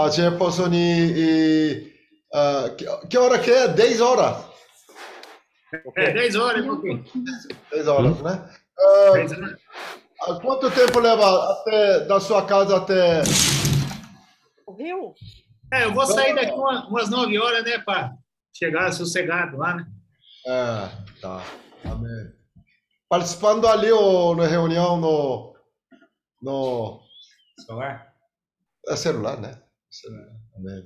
a Jefferson e, e ah, que, que hora que é? 10 horas. É, 10 horas pouquinho. 10 horas, né? Ah, 10 horas. ah, quanto tempo leva até da sua casa até Ouviu? É, eu vou sair daqui uma- umas 9 horas, né, para chegar sossegado lá, né? É, tá. Amém. Participando ali ou na reunião no no Celular? é celular, né? Amém.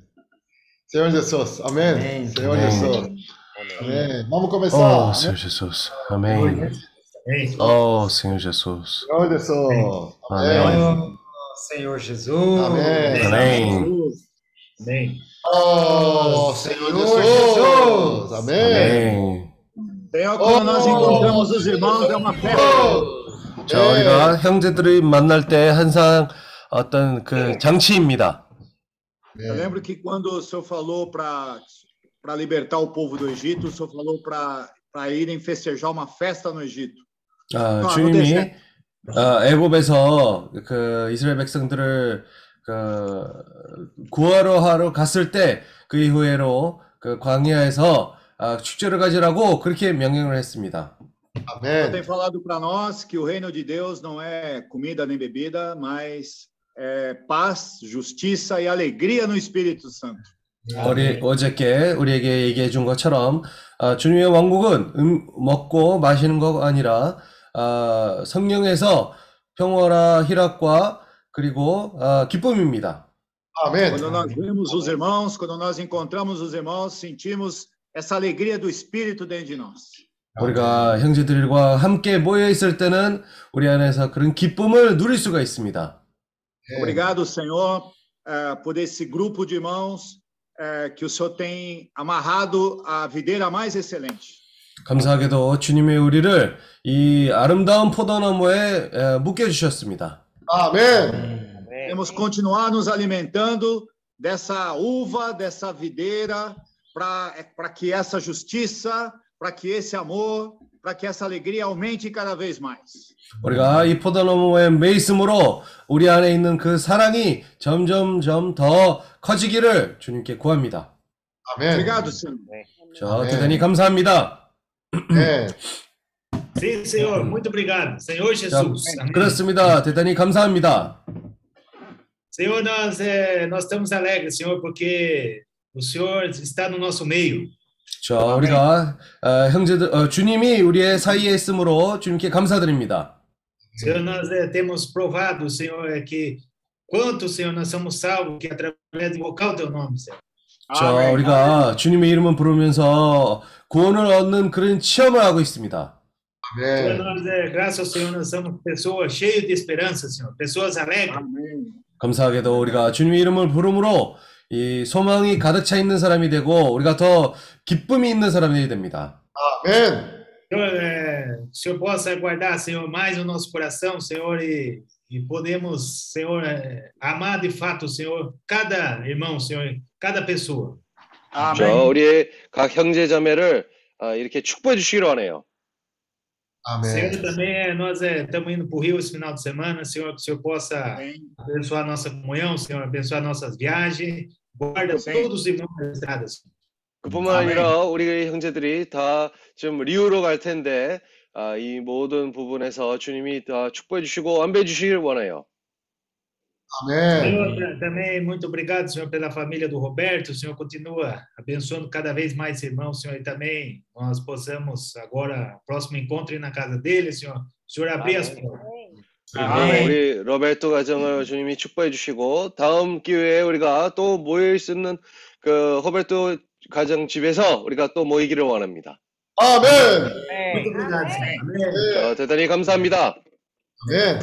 Senhor Jesus, amém. Amém. Senhor Amém. Jesus, amém. Vamos começar. Oh? Senhor Jesus. Amém. Oh, Senhor Jesus. Senhor Jesus, Amém. Oh, Senhor Jesus. Amém. Amém. Amém. Oh, Senhor Jesus, amém. Senhor, quando nós encontramos os irmãos, é uma festa. 자, 우리가 형제들이 만날 때 항상 어떤 그 장치입니다. Eu lembro que quando o senhor falou para para libertar o povo do Egito, o senhor falou para para irem festejar uma festa no Egito. 아, 아, 주님이 네. 어, 애굽에서 그 이스라엘 백성들을 그 구하러 하러 갔을 때 그 이후에로 그 광야에서 아, 축제를 가지라고 그렇게 명령을 했습니다. O senhor Amém. tem falado para nós que o reino de Deus não é comida nem bebida, mas é paz, justiça e alegria no Espírito Santo. 우리 어저께 우리에게 얘기해 준 것처럼 아, 주님의 왕국은 음, 먹고 마시는 거 아니라 아, 성령에서 평화와 희락과 그리고 아, 기쁨입니다. Amém. Quando nós vemos os irmãos, quando nós encontramos os irmãos, sentimos essa alegria do Espírito dentro de nós. 우리가 형제들과 함께 모여 있을 때는 우리 안에서 그런 기쁨을 누릴 수가 있습니다. Obrigado, Senhor, eh, por esse grupo de irmãos eh, que o Senhor tem amarrado à videira mais excelente. 감사하게도 주님이 우리를 이 아름다운 포도나무에 에, 묶여주셨습니다. Amém. Temos que continuar nos alimentando dessa uva, dessa videira, para que essa justiça, para que esse amor, para que essa alegria aumente cada vez mais. 우리가 이 포도나무에 매 있음으로 우리 안에 있는 그 사랑이 점점점 더 커지기를 주님께 구합니다. Amém. Obrigado, Senhor. 저 아멘. 대단히 감사합니다. Amém. Sim, Senhor. Muito obrigado. Senhor 자, Jesus. Amém. 그렇습니다. 대단히 감사합니다. Senhor, nós, eh, nós estamos alegres, Senhor, porque o Senhor está no nosso meio. 자, 우리가 어, 형제들 어, 주님이 우리의 사이에 있음으로 주님께 감사드립니다. Senhor, nós eh, temos provado, Senhor, é que quanto, Senhor, nós somos salvos que através de invocar o Teu nome, Senhor. 자. 우리가 주님의 이름을 부르면서 구원을 얻는 그런 체험을 하고 있습니다. Senhor, nós, eh, graças ao Senhor, nós somos pessoas cheias de esperança, Senhor, pessoas alegres. 감사하게도 우리가 주님의 이름을 부름으로 이 소망이 가득 차 있는 사람이 되고 우리가 더 기쁨이 있는 사람이 됩니다. Amém. Senhor, eh, o Senhor possa guardar, Senhor, mais o nosso coração, Senhor, e, e podemos, Senhor, eh, amar de fato, Senhor, cada irmão, Senhor, cada pessoa. 저 우리의 각 형제 자매를 아, 이렇게 축복해 주시기를 원해요. Senhor, Amém. também eh, nós eh, estamos indo para o Rio esse final de semana, Senhor, que o Senhor possa abençoar nossa comunhão, Senhor, abençoar nossas viagens, guarda Sim. todos os irmãos das estradas. 그뿐만 아멘. 아니라 우리 형제들이 다 지금 리우로 갈 텐데 아, 이 모든 부분에서 주님이 다 축복해 주시고 안배해 주시길 원해요. Amém. Senhor, ta- também muito obrigado, Senhor, pela família do Roberto. O Senhor continua abençoando cada vez mais irmãos, Senhor, e também nós possamos agora, próximo encontro, ir na casa dele, Senhor. O Senhor abrir as portas. Amém. 우리 로베르토 가정을 주님이 축복해 주시고 다음 기회에 우리가 또 모일 수 있는 그 호베르토 가정 집에서 우리가 또 모이기를 원합니다. Senhor. Amém. 저 대단히 감사합니다. Oh.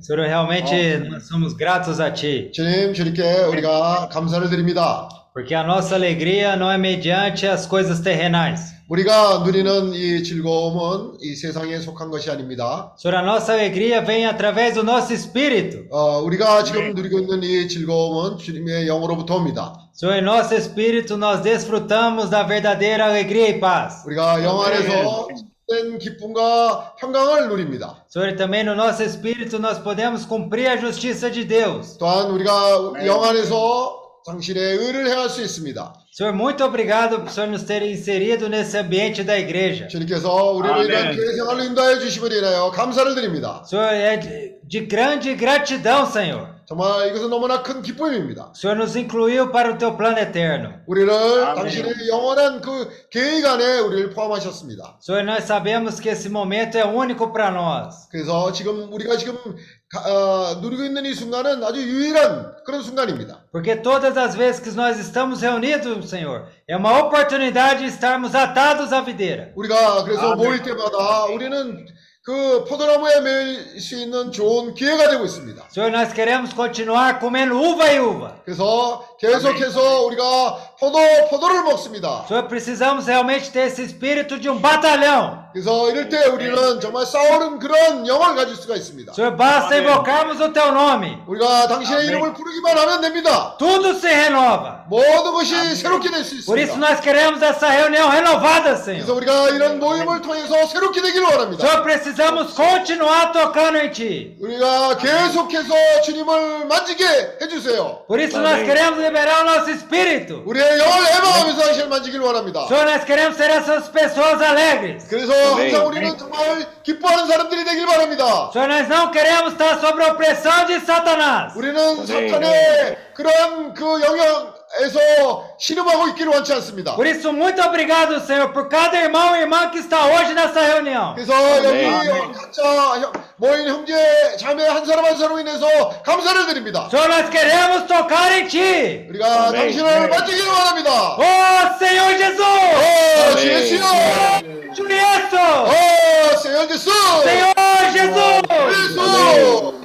Senhor, realmente nós somos gratos a Ti, 주님, 주님께 우리가 감사를 드립니다. porque a nossa alegria não é mediante as coisas terrenais. 우리가 누리는 이 즐거움은 이 세상에 속한 것이 아닙니다. Senhor, a nossa alegria vem através do nosso espírito. 어, 우리가 지금 누리고 있는 이 즐거움은 주님의 영으로부터 옵니다. Senhor, em nosso espírito nós desfrutamos da verdadeira alegria e paz. 우리가 영 안에서 된 기쁨과 평강을 누립니다. Senhor, também no nosso espírito nós podemos cumprir a justiça de Deus. 또한 우리가 영 안에서 당신의 의를 행할 수 있습니다. Senhor, muito obrigado por Senhor nos ter inserido nesse ambiente da igreja. 주님께서 우리를 아멘. 이런 교회 생활을 인도하여 주심을 인하여 감사를 드립니다. Senhor, é de, de grande gratidão, Senhor. 정말 이것은 너무나 큰 기쁨입니다. O Senhor nos incluiu para o teu plano eterno. 우리를 아멘. 당신의 영원한 그 계획 안에 우리를 포함하셨습니다. Senhor, nós sabemos que esse momento é único para nós. 그래서 지금 우리가 지금 가- 어, 누리고 있는 이 순간은 아주 유일한 그런 순간입니다. Porque todas as vezes que nós estamos reunidos, Senhor, é uma oportunidade de estarmos atados à videira. 우리가 그래서 아멘. 모일 때마다 우리는 그 포도나무에 매일 수 있는 좋은 기회가 되고 있습니다. Senhor, nós queremos continuar comendo uva e uva. 그래서 계속해서 우리가 포도 포도를 먹습니다. Senhor, precisamos realmente ter esse espírito de um batalhão. 그래서 이럴 때 우리는 정말 싸우는 그런 영을 가질 수가 있습니다. Senhor, basta Amém. invocarmos o teu nome. 우리가 당신의 아멘. 이름을 부르기만 하면 됩니다. Tudo se renova. 모든 것이 새롭게 될 수 Por isso 있습니다. nós queremos essa reunião renovada, 그래서 Senhor. 우리가 이런 모임을 통해서 새롭게 되기를 원합니다. Senhor, precisamos continuar tocando em Ti. 우리가 계속해서 주님을 만지게 해주세요. Por isso nós Amém. queremos liberar o nosso espírito. 우리의 영을 해방하면서 당신을 만지기를 원합니다. Senhor, nós queremos ser essas pessoas alegres. 그래서 아멘. 항상 우리는 정말 기뻐하는 사람들이 되길 바랍니다. Senhor, nós não queremos estar sob a opressão de Satanás. 우리는 사탄의 그런 그 영향에서 신음하고 있기를 원치 않습니다. Por isso, muito obrigado, Senhor, por cada irmão e irmã que está hoje nessa reunião. 그래서. 여기 각자 형- 모인 형제 자매 한 사람 한 사람으로 인해서 감사를 드립니다. Senhor, nós queremos tocar em Ti. 우리가. 당신을 만지기를 원합니다. Oh, Senhor Jesus! 주 예수여! Cristo! 오, 세연 예수! Senhor Jesus! 예수!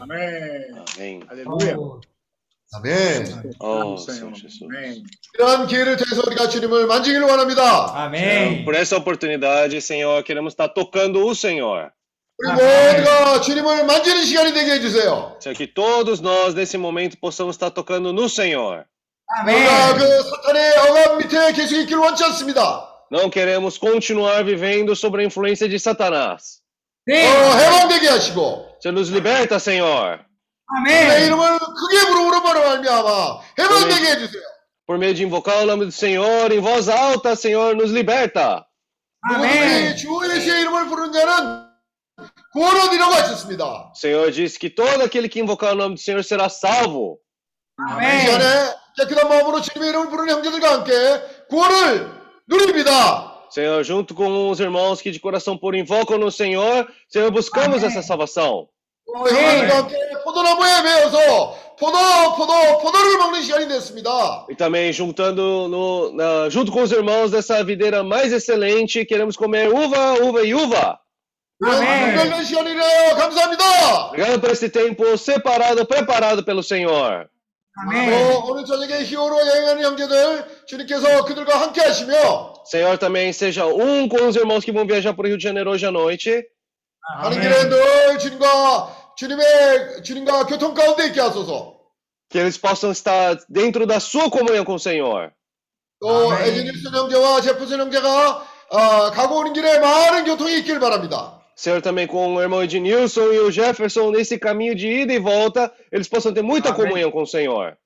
Amém. Amém. Aleluia. 아멘. Oh, Senhor. Senhor Jesus. Amém. 이러한 기회를 통해서 우리가 주님을 만지기를 원합니다. Amém. Por essa oportunidade, Senhor, queremos estar tocando o Senhor. 우리 모두가 주님을 만지는 시간이 되게 해주세요. Senhor, que todos nós, nesse momento, possamos estar tocando no Senhor. 우리가 Amém. 그 사탄의 억압 밑에 계속 있기를 원치 않습니다. Não queremos continuar vivendo sob a influência de Satanás. 어, Sim. 해방되게 하시고 Senhor, nos liberta, Senhor. 내 Amém. 이름을 크게 부르므로 말미암아 해방되게 해주세요. Por meio de invocar o nome do Senhor em voz alta, Senhor, nos liberta. Amém. 누구든지 주 예수의 이름을 부르는 자는 구원 얻으려고 하셨습니다. O Senhor disse que todo aquele que invocar o nome do Senhor será salvo. 이 Amém. 시간에 깨끗한 마음으로 주님의 이름을 부르는 형제들과 함께 구원을 do Senhor, junto com os irmãos que de coração puro invocam no Senhor, Senhor, buscamos Amém. essa salvação. E também juntando no, na, junto com os irmãos dessa videira mais excelente, queremos comer uva, uva e uva. Amém. Obrigado por esse tempo separado, preparado pelo Senhor. Amém. 어, 오늘 저녁에 히오로 여행하는 형제들 주님께서 그들과 함께 하시며 Senhor, também seja um com os irmãos que vão viajar para o Rio de Janeiro hoje à noite. 가는 길에 늘 주님과 주님의 주님과 교통 가운데 있게 하소서. Que eles possam estar dentro da sua comunhão com o Senhor. 또. 에지닐슨 형제와 제프슨 형제가 아, 가고 오는 길에 많은 교통이 있길 바랍니다. Senhor, também com o irmão Ednilson e o Jefferson, nesse caminho de ida e volta, eles possam ter muita Amém. comunhão com o Senhor.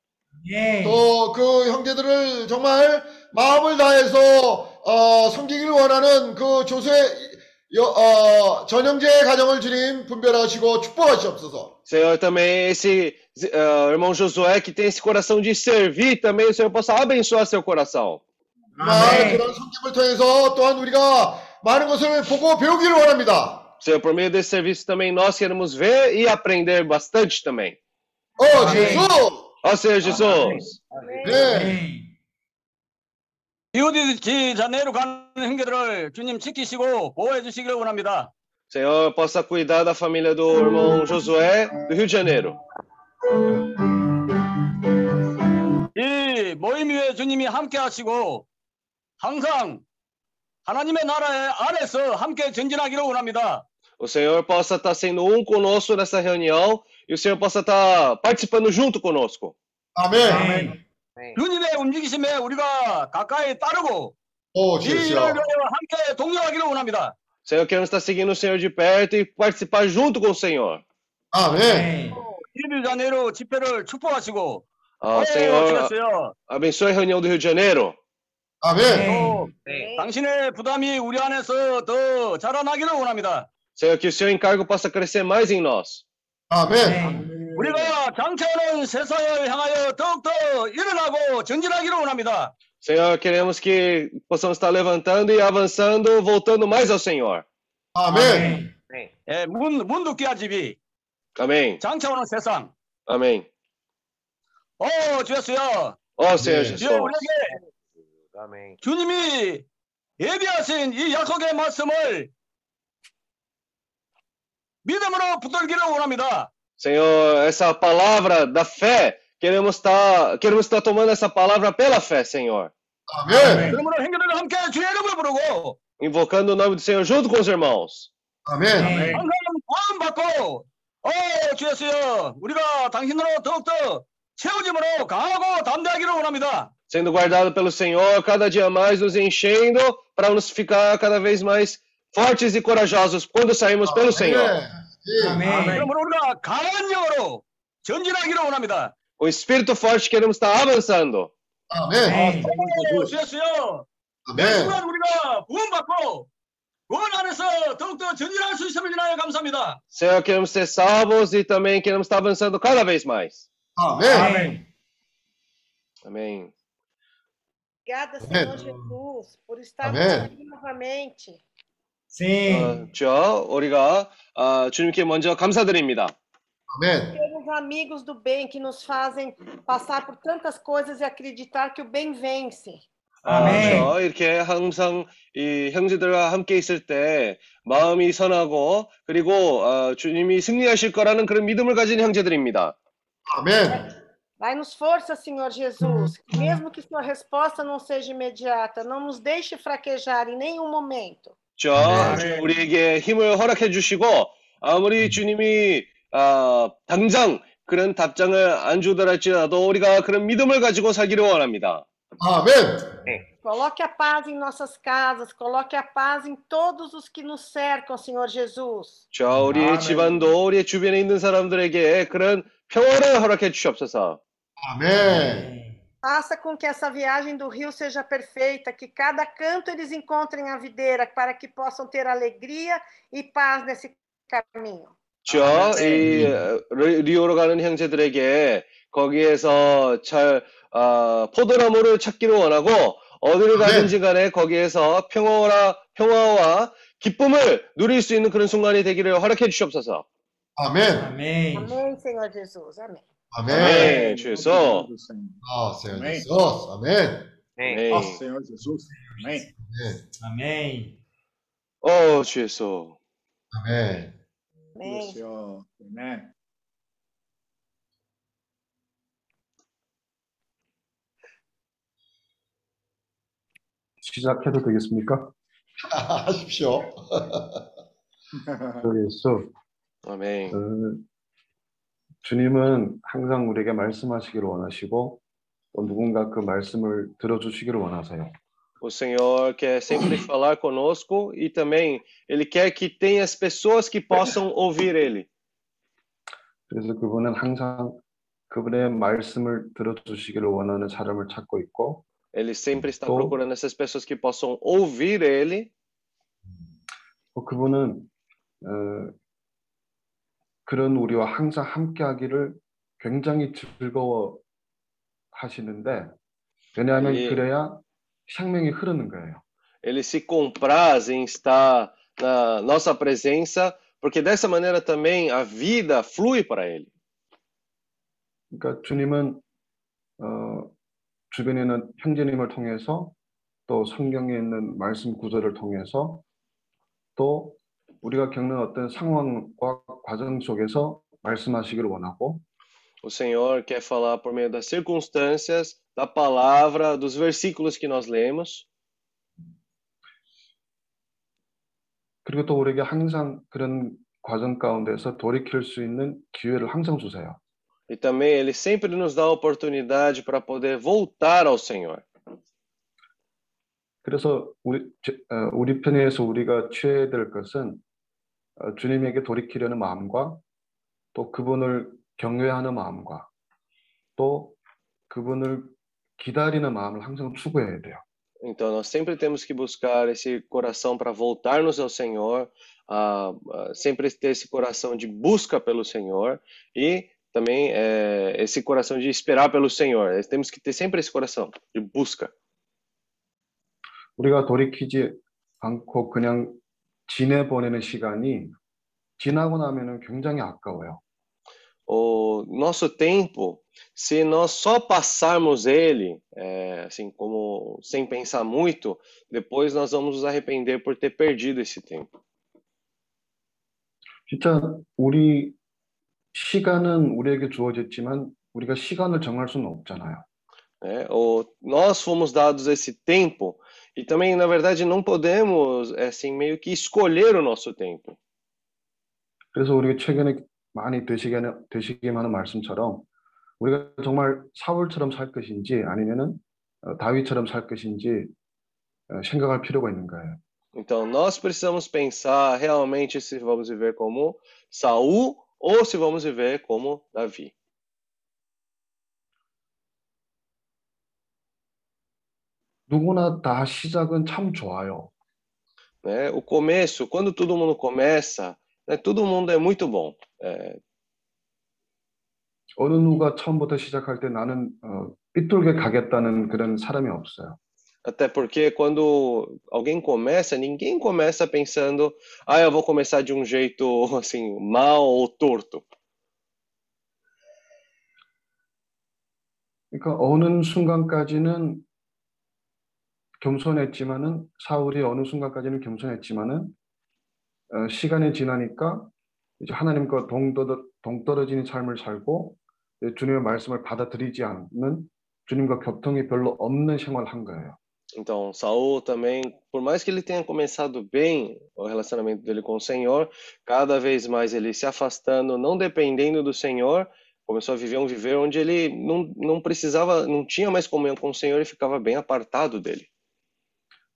Amém. 또 그 형제들을 정말 마음을 다해서 어, 섬기기를 원하는 그 조수의 여- 어, 전형제의 가정을 주님 분별하시고 축복하시옵소서. Senhor, também esse ah, irmão Josué que tem esse coração de servir, também o Senhor possa abençoar seu coração. 정말 아멘. 그런 섬김을 통해서 또한 우리가 많은 것을 보고 배우기를 원합니다. Senhor, por meio desse serviço também nós queremos ver e aprender bastante também. 어, 아멘. 예수! Ó Senhor Jesus, 네. Amém. 이웃이 지 자네로 가는 형제들을 주님 지키시고 보호해 주시기를 원합니다. Senhor, possa cuidar da família do irmão Josué do Rio de Janeiro. 이 모임 위에 주님이 함께 하시고 항상 하나님의 나라의 안에서 함께 전진하기를 원합니다. O Senhor possa estar sendo um conosco nessa reunião e o Senhor possa estar participando junto conosco. 아멘. Amém. 주님의 움직이심에 우리가 가까이 따르고 오, 이 예수야. 일을 위하여 함께 동력하기를 원합니다. Senhor, queremos estar seguindo o Senhor de perto e participar junto com o Senhor. 아멘. 아멘. 1일 자네로 집회를 축복하시고 Ah, 오, Senhor, 주였어요. abençoe a reunião do Rio de Janeiro. 아멘. 또 네. 당신의 부담이 우리 안에서 더 자라나기를 원합니다. Senhor, que o seu encargo possa crescer mais em nós. 아멘. 아멘. 우리가 장차하는 세상을 향하여 더욱더 일어나고 전진하기를 원합니다. Senhor, queremos que possamos estar levantando e avançando, voltando mais ao Senhor. 아멘. 예, 문, 문두기아 집이 Amém. 장차오는 세상. Amém. 오, 주였어요. Ó Senhor 네. Jesus. 주여 우리에게 주님이 예비하신 이 약속의 말씀을 믿음으로 붙들기를 원합니다. Senhor, essa palavra da fé, queremos estar, queremos estar tomando essa palavra pela fé, Senhor. 아멘. 부르고 Invocando o nome do Senhor junto com os irmãos. 아멘. sendo guardado pelo Senhor, cada dia mais nos enchendo para nos ficar cada vez mais fortes e corajosos quando saímos pelo Senhor. Amém. O espírito forte queremos estar avançando. Amém. Amém. Senhor, queremos ser salvos e também queremos estar avançando cada vez mais. Amém. Amém. Amém. Obrigada, Amém. Senhor Jesus, por estarmos Amém. aqui novamente. sim. 어, 저 우리가 아, 주님께 먼저 감사드립니다. 아멘. Temos amigos do bem que nos fazem passar por tantas coisas e acreditar que o bem vence. 아, 아멘. 저 이렇게 항상 이 형제들과 함께 있을 때 마음이 선하고 그리고 어, 주님이 승리하실 거라는 그런 믿음을 가진 형제들입니다. 아멘. Dai-nos força, Senhor Jesus, mesmo que sua resposta não seja imediata, não nos deixe fraquejar em nenhum momento. 저 아멘. 우리에게 힘을 허락해 주시고 아무리 주님이 아, 당장 그런 답장을 안 주더라도 우리가 그런 믿음을 가지고 살기를 원합니다. 아멘. Coloque a paz em nossas casas, coloque a paz em todos os que nos cercam, Senhor Jesus. 저 우리의 아멘. 집안도 우리의 주변에 있는 사람들에게 그런 평화를 허락해 주시옵소서. 아멘. Faça com que essa viagem do rio seja perfeita, que cada canto eles encontrem a videira, para que possam ter alegria e paz nesse caminho. 저, 이, 어, 리- 리오로 가는 형제들에게 거기에서 잘, 아, 포도나무를 찾기를 원하고, 어디를 아멘. 가든지 간에 거기에서 평화와, 평화와 기쁨을 누릴 수 있는 그런 순간이 되기를 허락해 주시옵소서. 아멘. Amém. Amém, Senhor Jesus. Amém. 아멘. 아멘. 주여서. 아, Senhor. Jesus. 아멘. 네. Ó Senhor Jesus. Amém. Amém. 어, 주여서. 아멘. Amém. Senhor. Amém. 시작해도 되겠습니까? 하십시오. 저 예수, 아멘. 어, 주님은 항상 우리에게 말씀하시기를 원하시고 또 누군가 그 말씀을 들어주시기를 원하세요. O Senhor quer sempre falar conosco e também Ele quer que tenha as pessoas que possam ouvir Ele. 그래서 그분은 항상 그분의 말씀을 들어주시기를 원하는 사람을 찾고 있고 Ele sempre está Oh. procurando essas pessoas que possam ouvir Ele 또 그분은 어, 그런 우리와 항상 함께 하기를 굉장히 즐거워 하시는데 왜냐하면 예. 그래야 생명이 흐르는 거예요. Ele se compraz em estar na nossa presença, porque dessa maneira também a vida flui para ele. 그러니까 주님은 어, 주변에 있는 형제님을 통해서 또 성경에 있는 말씀 구절을 통해서 또 우리가 겪는 어떤 상황과 과정 속에서 말씀하시기를 원하고 O Senhor quer falar por meio das circunstâncias, da palavra, dos versículos que nós lemos, 그리고 또 우리에게 항상 그런 과정 가운데서 돌이킬 수 있는 기회를 항상 주세요. e também ele sempre nos dá a oportunidade para poder voltar ao Senhor. 그래서 우리 제- 어, 우리 편에서 우리가 취해야 될 것은 어, 주님에게 돌이키려는 마음과 또 그분을 경외하는 마음과 또 그분을 기다리는 마음을 항상 추구해야 돼요. Então, nós sempre temos que buscar esse coração para voltarmos ao Senhor, ah, ah, sempre ter esse coração de busca pelo Senhor e também eh, esse coração de esperar pelo Senhor. Eh, Temos que ter sempre esse coração de busca. 우리가 돌이키지 않고 그냥 지내보내는 시간이 지나고 나면은 굉장히 아까워요. O nosso tempo, se nós só passarmos ele, eh, assim como sem pensar muito, depois nós vamos nos arrepender por ter perdido esse tempo. 진짜 우리 시간은 우리에게 주어졌지만 우리가 시간을 정할 수는 없잖아요. né? O, nós fomos dados esse tempo e também, na verdade, não podemos, é, assim, meio que escolher o nosso tempo. 그래서 우리가 최근에 많이 되시게 하는, 되시게 하는 말씀처럼 우리가 정말 사울처럼 살 것인지 아니면은 어, 다윗처럼 살 것인지 어, 생각할 필요가 있는 거예요. Então, nós precisamos pensar realmente se vamos viver como Saul ou se vamos viver como Davi. 누구나 다 시작은 참 좋아요. Né? O começo, quando todo mundo começa, né, todo mundo é muito bom. É, 어느 누가 처음부터 시작할 때 나는 어, 삐뚤게 가겠다는 그런 사람이 없어요. Até porque quando alguém começa, ninguém começa pensando, ah, eu vou começar de um jeito assim, mal ou torto. 그러니까 어느 순간까지는 겸손했지만은 사울이 어느 순간까지는 겸손했지만은 어, 시간이 지나니까 이제 하나님과 동떨어, 동떨어지는 삶을 살고 주님의 말씀을 받아들이지 않는 주님과 교통이 별로 없는 생활을 한 거예요. Então, Saul também, por mais que ele tenha começado bem o relacionamento dele com o Senhor, cada vez mais ele se afastando, não dependendo do Senhor, começou a viver um viver onde ele não, não precisava, não tinha mais comunhão com o Senhor e ficava bem apartado dele.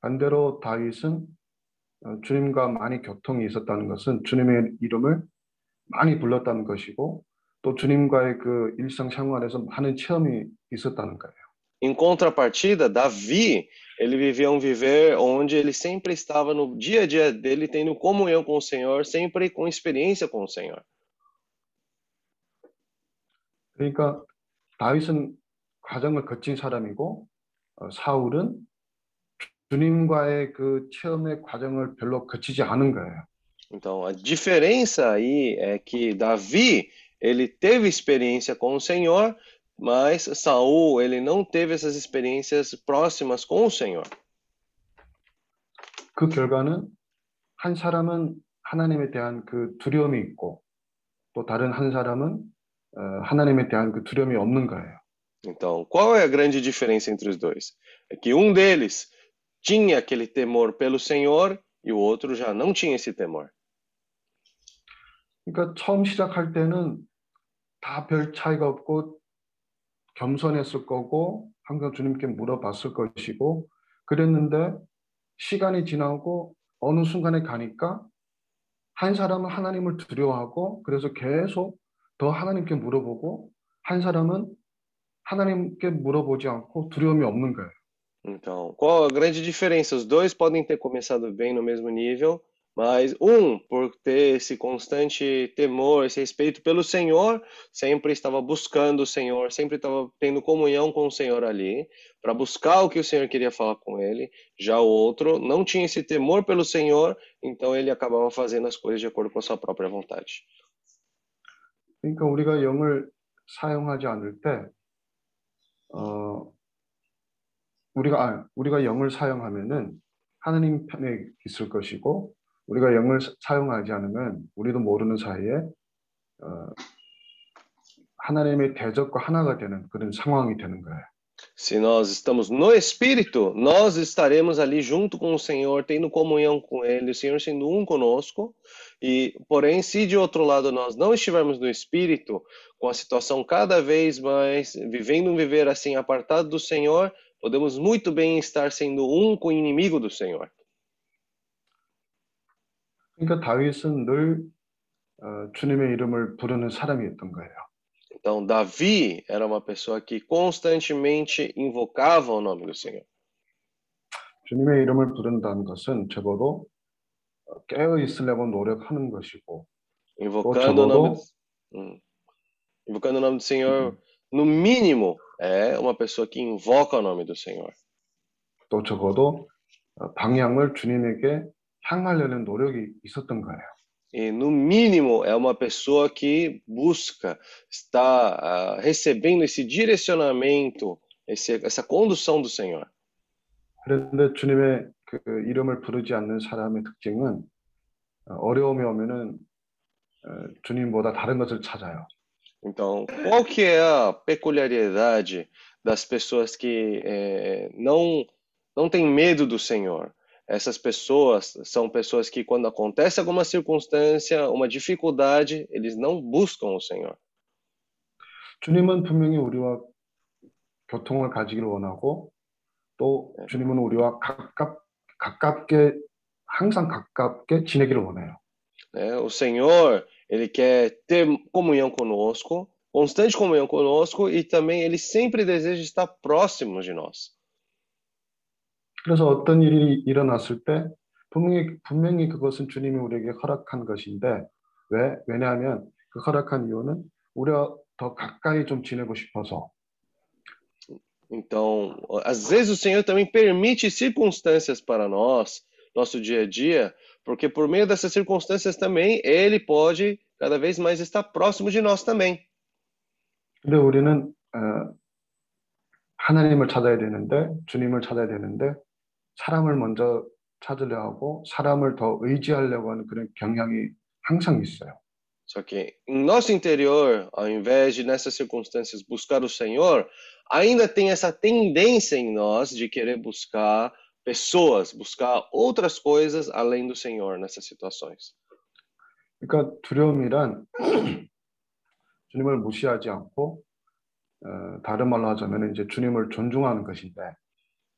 반대로 다윗은 어, 주님과 많이 교통이 있었다는 것은 주님의 이름을 많이 불렀다는 것이고 또 주님과의 그 일상생활에서 많은 체험이 있었다는 거예요. Em contrapartida, Davi, ele vivia um viver onde ele sempre estava no dia a dia dele tendo comunhão com o Senhor, sempre com experiência com o Senhor. 그러니까 다윗은 과정을 거친 사람이고 어, 사울은 주님과의 그 체험의 과정을 별로 거치지 않은 거예요. Então, a diferença aí é que Davi, ele teve experiência com o Senhor, mas Saul, ele não teve essas experiências próximas com o Senhor. 그 결과는 한 사람은 하나님에 대한 그 두려움이 있고 또 다른 한 사람은 어, 하나님에 대한 그 두려움이 없는 거예요. Então, qual é a grande diferença entre os dois? É que um deles tinha aquele temor pelo Senhor e o outro já não tinha esse temor. 그러니까 처음 시작할 때는 다 별 차이가 없고 겸손했을 거고 항상 주님께 물어봤을 것이고 그랬는데 시간이 지나고 어느 순간에 가니까 한 사람은 하나님을 두려워하고 그래서 계속 더 하나님께 물어보고 한 사람은 하나님께 물어보지 않고 두려움이 없는 거예요. Então, qual a grande diferença? Os dois podem ter começado bem no mesmo nível, mas um, por ter esse constante temor, esse respeito pelo Senhor, sempre estava buscando o Senhor, sempre estava tendo comunhão com o Senhor ali, para buscar o que o Senhor queria falar com ele. Já o outro não tinha esse temor pelo Senhor, então ele acabava fazendo as coisas de acordo com a sua própria vontade. 그러니까 우리가 영을 사용하지 않을 때, 어, 우리가 아, 우리가 영을 사용하면은 하나님 편에 있을 것이고 우리가 영을 사- 사용하지 않으면 우리도 모르는 사이에 어, 하나님의 대적과 하나가 되는 그런 상황이 되는 거예요. Se nós estamos no Espírito, nós estaremos ali junto com o Senhor, tendo comunhão com Ele, o Senhor sendo um conosco. E, porém, se de outro lado nós não estivermos no Espírito, com a situação cada vez mais vivendo um viver assim apartado do Senhor, podemos muito bem estar sendo um com o inimigo do Senhor. 그러니까 다윗은 늘 어, 주님의 이름을 부르는 사람이었던 거예요. Então, Davi era uma pessoa que constantemente invocava o nome do Senhor. 주님의 이름을 부른다는 것은 적어도 어, 깨어 있으려고 노력하는 것이고 Invocando o nome, 적어도 Hum. invocando o nome do Senhor, no mínimo, é uma pessoa que invoca o nome do Senhor. 또 적어도 어, 방향을 주님에게 향하려는 노력이 있었던 거예요. E no mínimo é uma pessoa que busca, está ah, recebendo esse direcionamento, esse, essa condução do Senhor. 그런데 주님의 그 이름을 부르지 않는 사람의 특징은 어, 어려움이 오면은 어, 주님보다 다른 것을 찾아요. Então, qual que é a peculiaridade das pessoas que eh, não não têm medo do Senhor? Essas pessoas são pessoas que quando acontece alguma circunstância, uma dificuldade, eles não buscam o Senhor. 주님은 분명히 우리와 교통을 가지기를 원하고 또 주님은 우리와 가깝 가깝게 항상 가깝게 지내기를 원해요. né? O Senhor, ele quer ter comunhão conosco, constante comunhão conosco e também ele sempre deseja estar próximo de nós. 그래서 어떤 일이 일어났을 때 분명히 분명히 그것은 주님이 우리에게 허락한 것인데 왜? 왜냐하면 그 허락한 이유는 우리가 더 가까이 좀 지내고 싶어서 Então, às vezes o Senhor também permite circunstâncias para nós, nosso dia a dia, porque por meio dessas circunstâncias também ele pode cada vez mais estar próximo de nós também. 근데 우리는 어, 하나님을 찾아야 되는데 주님을 찾아야 되는데 사람을 먼저 찾으려 하고 사람을 더 의지하려고 하는 그런 경향이 항상 있어요. Só que em nosso interior, ao invés de nessas circunstâncias buscar o Senhor, ainda tem essa tendência em nós de querer buscar pessoas, buscar outras coisas além do Senhor nessas situações. 그러니까 두려움이란 주님을 무시하지 않고 어, 다른 말로 하자면 이제 주님을 존중하는 것인데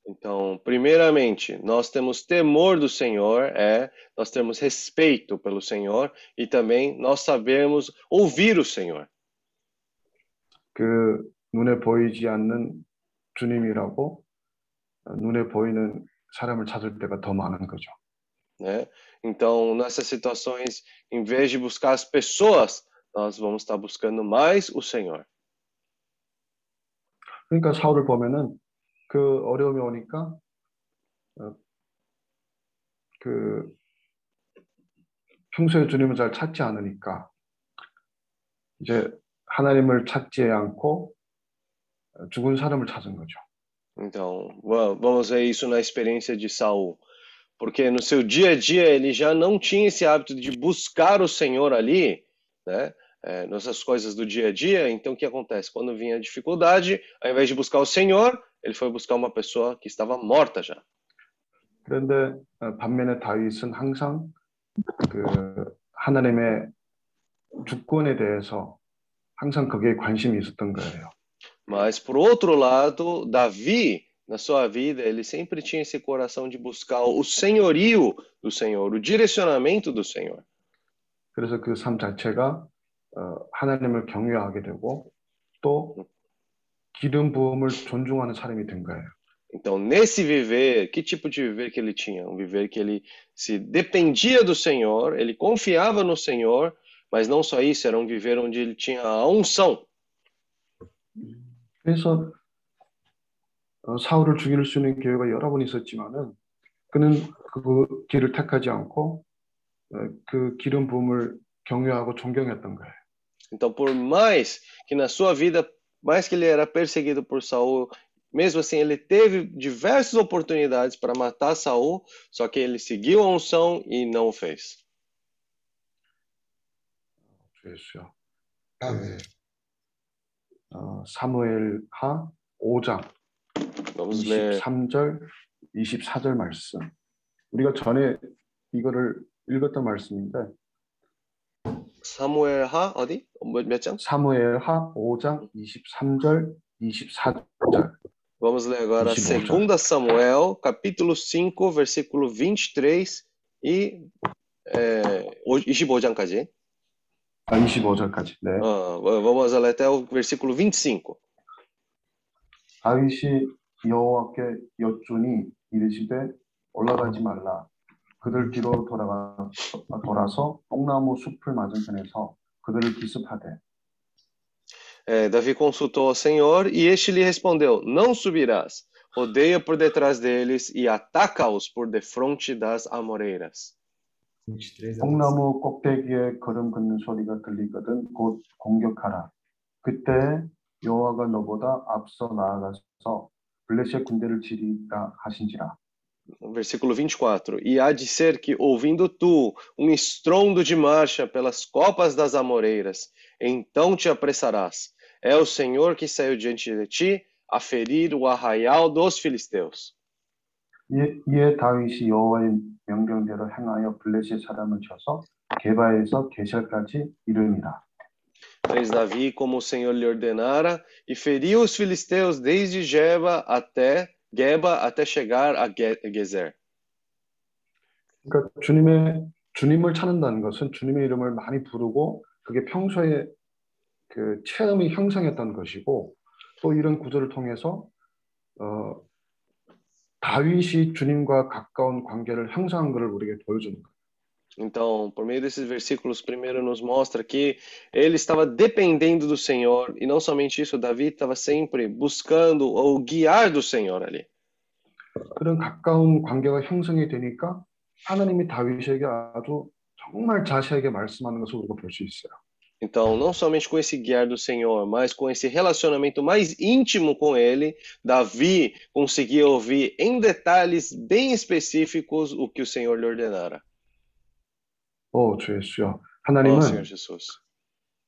Então, primeiramente, nós temos temor do Senhor, é, nós temos respeito pelo Senhor e também nós sabemos ouvir o Senhor. 그 눈에 보이지 않는 주님이라고 어, 눈에 보이는 사람을 찾을 때가 더 많은 거죠. né? Então, nessas situações, em vez de buscar as pessoas, nós vamos estar buscando mais o Senhor. 그러니까 사울을 보면은 그 어려움이 오니까 어, 그 평소에 주님을 잘 찾지 않으니까 이제 하나님을 찾지 않고 어, 죽은 사람을 찾은 거죠. Então, va- vamos ver isso na experiência de Saul. Porque no seu dia a dia ele já não tinha esse hábito de buscar o Senhor ali, né? É, nessas coisas do dia a dia. Então, o que acontece? Quando vinha a dificuldade, ao invés de buscar o Senhor, ele foi buscar uma pessoa que estava morta já. 그런데 어, 반면에 다윗은 항상 그 하나님의 주권에 대해서 항상 거기에 관심이 있었던 거예요. Mas, por outro lado, Davi, na sua vida, ele sempre tinha esse coração de buscar o senhorio do Senhor, o direcionamento do Senhor. 그래서 그 삶 자체가 어, 하나님을 경외하게 되고 또 기름 부음을 존중하는 사람이 된 거예요. Então, nesse viver, que tipo de viver que ele tinha? Um viver que ele se dependia do Senhor, ele confiava no Senhor, mas não só isso, era um viver onde ele tinha a unção. 그래서 어, 사울을 죽일 수 있는 기회가 여러 번 있었지만은 그는 그 길을 택하지 않고 어, 그 기름 부음을 경외하고 존경했던 거예요. Então, por mais que na sua vida, mais que ele era perseguido por Saul, mesmo assim ele teve diversas oportunidades para matar Saul, só que ele seguiu a unção e não o fez. 주 예수요. 아멘. 어, 사무엘하 5장 Ler 23절, 24절 말씀. 우리가 전에 이거를 읽었던 말씀인데 사무엘하 어디? 몇, 몇 장? 사무엘하 5장 23절, 24절. Vamos ler agora 25 2 Samuel, capítulo 5, versículo 23 e é, 25장까지. 아, 25절까지. 네. Ah, vamos ler até o versículo 25. 다윗이 여호와께 여쭈니 이르시되 올라가지 말라. 그들 뒤로 돌아가 돌아서 뽕나무 숲을 맞은편에서 그들을 기습하되 É, Davi consultou ao Senhor e este lhe respondeu: Não subirás. Rodeia por detrás deles e ataca-os por defronte das amoreiras. 23 뽕나무 꼭대기에 걸음 걷는 소리가 들리거든 곧 공격하라. 그때 여호와가 너보다 앞서 나아가서 블레셋 군대를 치리라 하신지라. Versículo 24: E há de ser que, ouvindo tu um estrondo de marcha pelas copas das amoreiras, então te apressarás. É o Senhor que saiu diante de ti a ferir o arraial dos filisteus. 이에, 이에 다윗이 여호와의 명령대로 행하여 블레셋 사람을 쳐서 게바에서 게셀까지 이르니라. Fez Davi como o Senhor lhe ordenara e feriu os filisteus desde Geba até Geba até chegar a Ge- Gezer. 그러니까 주님의 주님을 찾는다는 것은 주님의 이름을 많이 부르고 그게 평소에 그 체험이 형성했던 것이고 또 이런 구절을 통해서 어, 다윗이 주님과 가까운 관계를 형성한 것을 우리에게 보여주는 거예요. Então, por meio desses versículos, primeiro nos mostra que ele estava dependendo do Senhor, e não somente isso, Davi estava sempre buscando o guiar do Senhor ali. 그런 가까운 관계가 형성이 되니까 하나님이 다윗에게 아주 정말 자세하게 말씀하는 것을 우리가 볼 수 있어요. Então, não somente com esse guiar do Senhor, mas com esse relacionamento mais íntimo com ele, Davi conseguia ouvir em detalhes bem específicos o que o Senhor lhe ordenara. 오, 주 예수여. 하나님은 Senhor Jesus.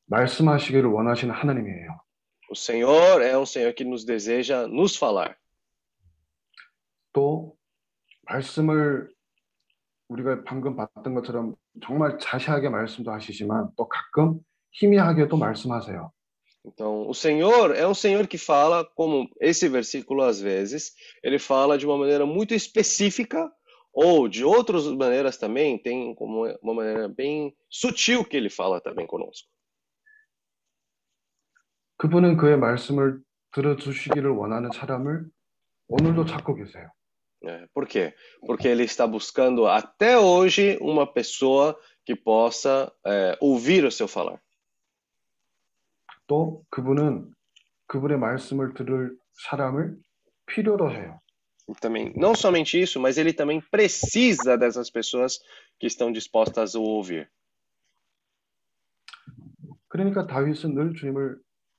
말씀하시기를 원하시는 하나님이에요. O Senhor é um Senhor que nos deseja nos falar. 또 말씀을 우리가 방금 봤던 것처럼 정말 자세하게 말씀도 하시지만 또 가끔 희미하게도 말씀하세요. Então, o Senhor é um Senhor que fala, como esse versículo às vezes, ele fala de uma maneira muito específica, ou de outras maneiras também, tem como uma maneira bem sutil que ele fala também conosco. 그분은 그의 말씀을 들어주시기를 원하는 사람을 오늘도 찾고 계세요. né? Por quê? Porque ele está buscando até hoje uma pessoa que possa é, ouvir o seu falar. 또 그분은 그분의 말씀을 들을 사람을 필요로 해요. E também, não somente isso, mas ele também precisa dessas pessoas que estão dispostas a o ouvir. 그러니까 다윗은 늘 주님을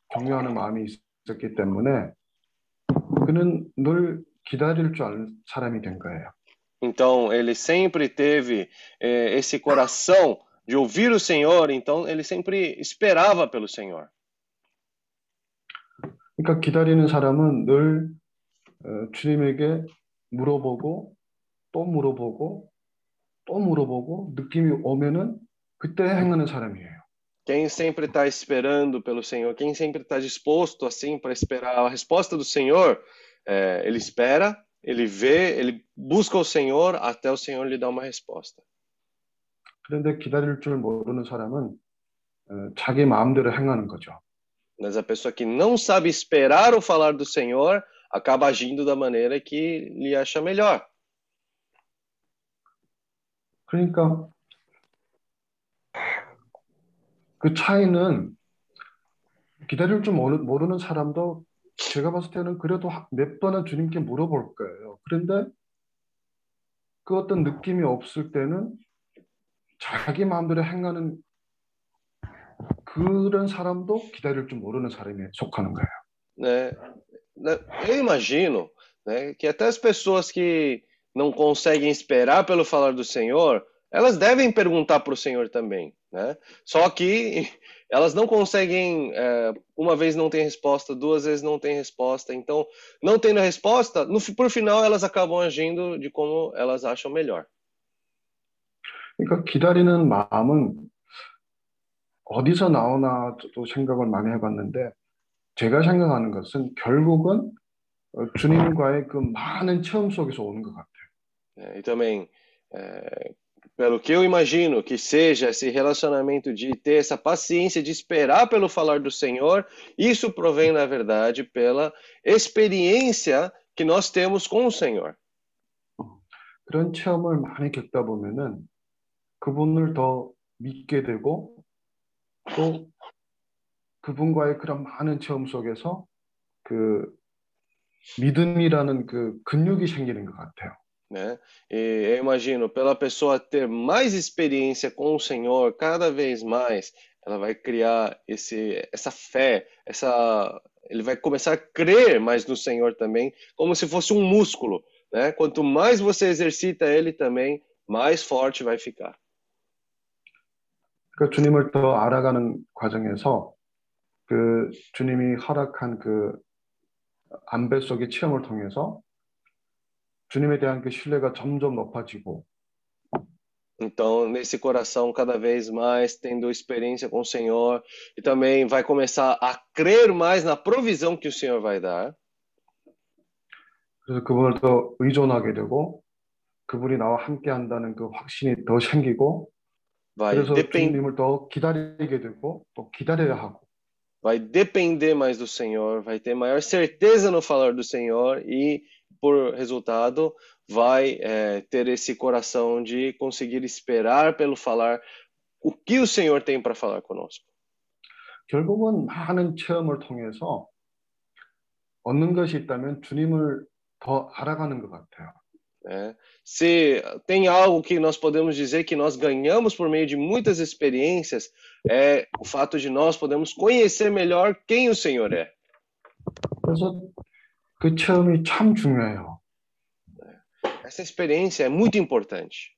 경외하는 마음이 있었기 때문에 그는 늘 기다릴 줄 아는 사람이 된 거예요. Então, ele sempre teve eh, esse coração de ouvir o Senhor, então ele sempre esperava pelo Senhor. 그러니까 기다리는 사람은 늘 어, 주님에게 물어보고 또 물어보고 또 물어보고 느낌이 오면은 그때 행하는 사람이에요. Quem sempre está esperando pelo Senhor, quem sempre está disposto assim para esperar a resposta do Senhor, eh, ele espera, ele vê, ele busca o Senhor até o Senhor lhe dar uma resposta. 그런데 기다릴 줄 모르는 사람은 어, 자기 마음대로 행하는 거죠. Mas a pessoa que não sabe esperar o falar do Senhor acaba agindo da maneira que lhe acha melhor. 그러니까 그 차이는 기다릴 줄 모르, 모르는 사람도 제가 봤을 때는 그래도 하- 몇 번은 주님께 물어볼 거예요. 그런데 그 어떤 느낌이 없을 때는 자기 마음대로 행하는 그런 사람도 기다릴 줄 모르는 사람에 속하는 거예요. né? Né, Eu imagino, né, que até as pessoas que não conseguem esperar pelo falar do Senhor, elas devem perguntar para o Senhor também, né? Só que elas não conseguem, é, uma vez não tem resposta, duas vezes não tem resposta. Então, não tendo resposta, no, fi- por final elas acabam agindo de como elas acham melhor. 그러니까 기다리는 마음은 어디서 나오나 또 생각을 많이 해봤는데 제가 생각하는 것은 결국은 어, 주님과의 그 많은 체험 속에서 오는 것 같아요. né? E também, é, pelo que eu imagino que seja esse relacionamento de ter essa paciência de esperar pelo falar do Senhor, isso provém, na verdade, pela experiência que nós temos com o Senhor. 그런 체험을 많이 겪다 보면은 그분을 더 믿게 되고 또 그분과의 그런 많은 체험 속에서 그 믿음이라는 그 근육이 생기는 것 같아요. né? E eu imagino, pela pessoa ter mais experiência com o Senhor, cada vez mais, ela vai criar esse, essa fé, essa, ele vai começar a crer mais no Senhor também, como se fosse um músculo, né? Quanto mais você exercita ele também, mais forte vai ficar. 그 주님을 더 알아가는 과정에서 그 주님이 허락한 그 안배 속의 체험을 통해서 주님에 대한 그 신뢰가 점점 높아지고 Então, nesse coração, cada vez mais tendo experiência com o Senhor, e também vai começar a crer mais na provisão que o Senhor vai dar. 그래서 그분을 더 의존하게 되고 그분이 나와 함께 한다는 그 확신이 더 생기고 Vai, 그래서 depend, 주님을 더 기다리게 되고 또 기다려야 하고 vai depender mais do Senhor, vai ter maior certeza no falar do Senhor e, por resultado, vai eh, ter esse coração de conseguir esperar pelo falar o que o Senhor tem para falar conosco. 결국은 많은 체험을 통해서 얻는 것이 있다면 주님을 더 알아가는 것 같아요. né? Se tem algo que nós podemos dizer que nós ganhamos por meio de muitas experiências, é o fato de nós podemos conhecer melhor quem o Senhor é. 그래서 그 체험이 참 중요해요. Essa experiência é muito importante.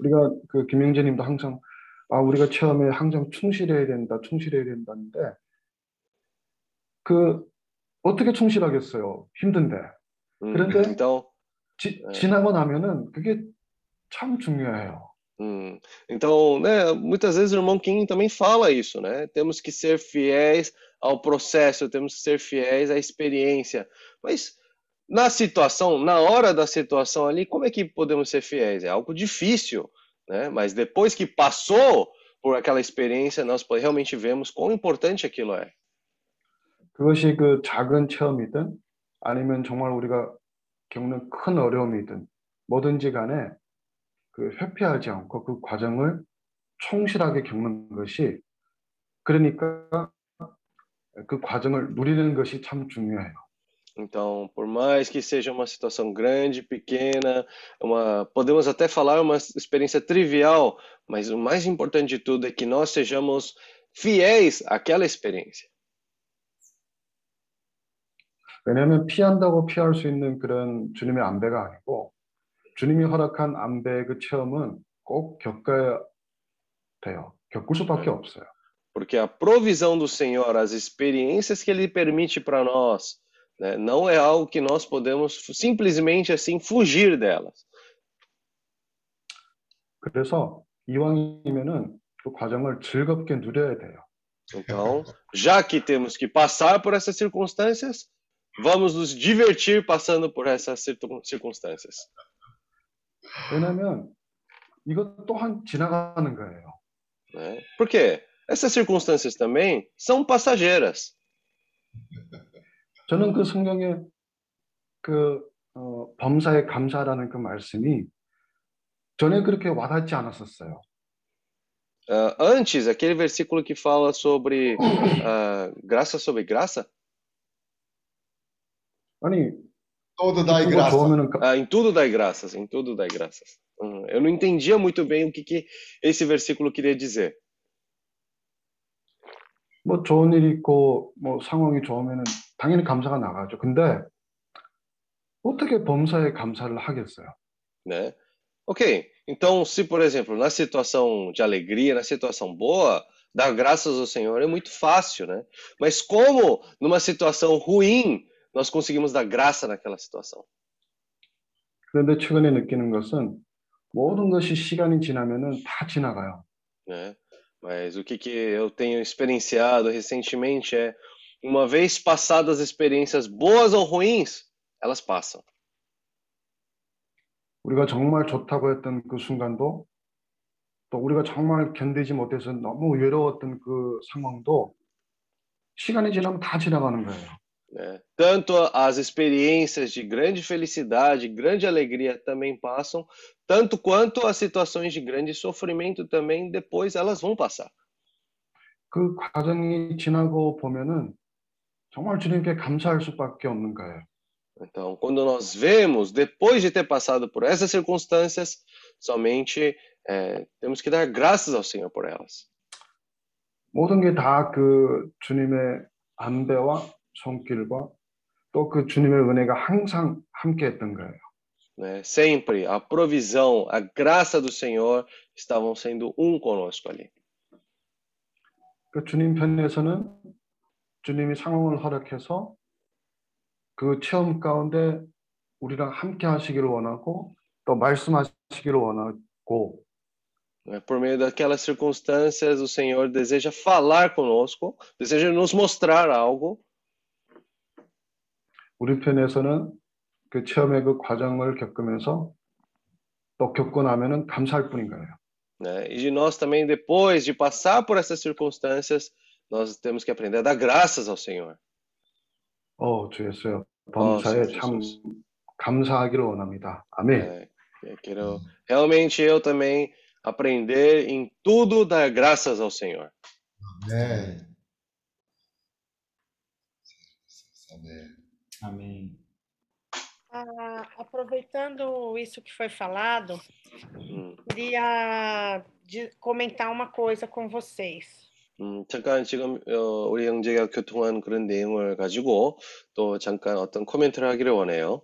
우리가 그 김영재님도 항상 아 우리가 체험에 항상 충실해야 된다, 충실해야 된다는데 그 어떻게 충실하겠어요? 힘든데 Hum, 그런데 Então, 지, 네. 지나고 나면은 그게 참 중요해요. hum, então, né, muitas vezes o irmão Kim também fala isso, né? Temos que ser fiéis ao processo, temos que ser fiéis à experiência. Mas na situação, na hora da situação ali, como é que podemos ser fiéis? É algo difícil, né? Mas depois que passou por aquela experiência, nós realmente vemos quão importante aquilo é. 그것이 그 작은 체험이든 아니면 정말 우리가 겪는 큰 어려움이든 뭐든지 간에 그 회피하지 않고 그 과정을 충실하게 겪는 것이 그러니까 그 과정을 누리는 것이 참 중요해요. Então, por mais que seja uma situação grande, pequena, uma, podemos até falar uma experiência trivial, mas o mais importante de tudo é que nós sejamos fiéis àquela experiência. 왜냐하면 피한다고 피할 수 있는 그런 주님의 안배가 아니고 주님이 허락한 안배의 그 체험은 꼭 겪어야 돼요. 겪을 수밖에 없어요. Porque a provisão do Senhor, as experiências que Ele permite para nós, né, não é algo que nós podemos simplesmente assim fugir delas. 그래서 이왕이면은 그 과정을 즐겁게 누려야 돼요. Então, já que temos que passar por essas circunstâncias, vamos nos divertir passando por essas circun- circunstâncias. 왜냐하면 이것 또한 지나가는 거예요. Né? Por quê? Essas circunstâncias também são passageiras. 저는 그 성경에 그 어, 범사에 감사라는 그 말씀이 전에 그렇게 와닿지 않았었어요. Ah, antes, aquele versículo que fala sobre ah, graça sobre graça, 아니 Todo dai 기쁘고 graça. 좋으면은 가- ah, em tudo dai graças, em tudo dai graças. Hum, eu não entendia muito bem o que, que esse versículo queria dizer. 뭐 좋은 일이 있고 뭐 상황이 좋으면은 당연히 감사가 나가죠. 근데 어떻게 범사에 감사를 하겠어요? né? Ok, então se por exemplo na situação de alegria, na situação boa, dar graças ao Senhor é muito fácil, né? Mas como numa situação ruim nós conseguimos dar graça naquela situação? 그런데 최근에 느끼는 것은 모든 것이 시간이 지나면은 다 지나가요. né? Mas o que que eu tenho experienciado recentemente é uma vez passadas as experiências boas ou ruins, elas passam. 우리가 정말 좋다고 했던 그 순간도 또 우리가 정말 견디지 못해서 너무 외로웠던 그 상황도 시간이 지나면 다 지나가는 거예요. né? Tanto as experiências de grande felicidade, grande alegria também passam, tanto quanto as situações de grande sofrimento também depois elas vão passar. 그 과정이 지나고 보면은 정말 주님께 감사할 수밖에 없는 거예요. Então, quando nós vemos, depois de ter passado por essas circunstâncias, somente eh, temos que dar graças ao Senhor por elas. 모든 게 다 그 주님의 안배와 손길과 또 그 주님의 은혜가 항상 함께했던 거예요. né? Sempre a provisão, a graça do Senhor estavam sendo um conosco ali. 그 주님 편에서는 주님이 상황을 허락해서 그 체험 가운데 우리랑 함께 하시기를 원하고 또 말씀하시기를 원하고? Por meio daquelas circunstâncias, o Senhor deseja falar conosco, deseja nos mostrar algo, 우리 편에서는 그 체험의 그 과정을 겪으면서 또 겪고 나면은 감사할 뿐인 거예요. né? E de nós também, depois de passar por essas circunstâncias, nós temos que aprender a dar graças ao Senhor. 어, 주 예수여, 어, 범사에 주 참. 감사하기를 원합니다. 아멘. né? Eu quero realmente eu também aprender em tudo dar graças ao Senhor. 네. 네. Amém. Ah, aproveitando isso que foi falado, 음, queria de- comentar uma coisa com vocês. 음, 잠깐 지금 어, 우리 형제가 교통한 그런 내용을 가지고 또 잠깐 어떤 코멘트를 하기를 원해요.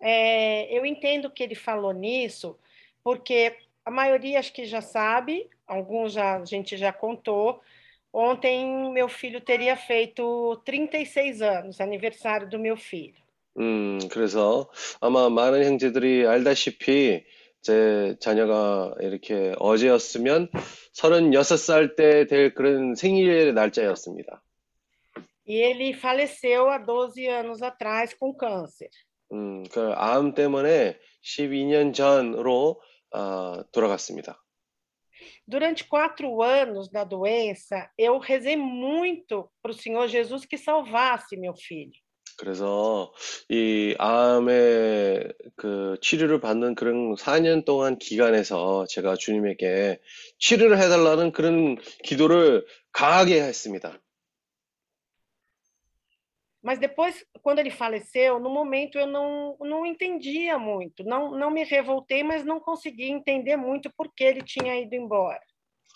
É, eu entendo que ele falou nisso, porque a maioria acho que já sabe, alguns já, a gente já contou. Ontem meu filho teria feito 36 anos, aniversário do meu filho. 음, 그래서 아마 많은 형제들이 알다시피 제 자녀가 이렇게 어제였으면 36살 때 될 그런 생일의 날짜였습니다. E ele faleceu há 12 anos atrás com câncer. 음, 그암 때문에 12년 전으로 아, 돌아갔습니다. Durante quatro anos da doença, eu rezei muito para o Senhor Jesus que salvasse meu filho. 그래서 이 암의 그 치료를 받는 그런 4년 동안 기간에서 제가 주님에게 치료를 해달라는 그런 기도를 강하게 했습니다. Mas depois, quando ele faleceu, no momento eu não, não entendia muito, não, não me revoltei, mas não conseguia entender muito por que ele tinha ido embora.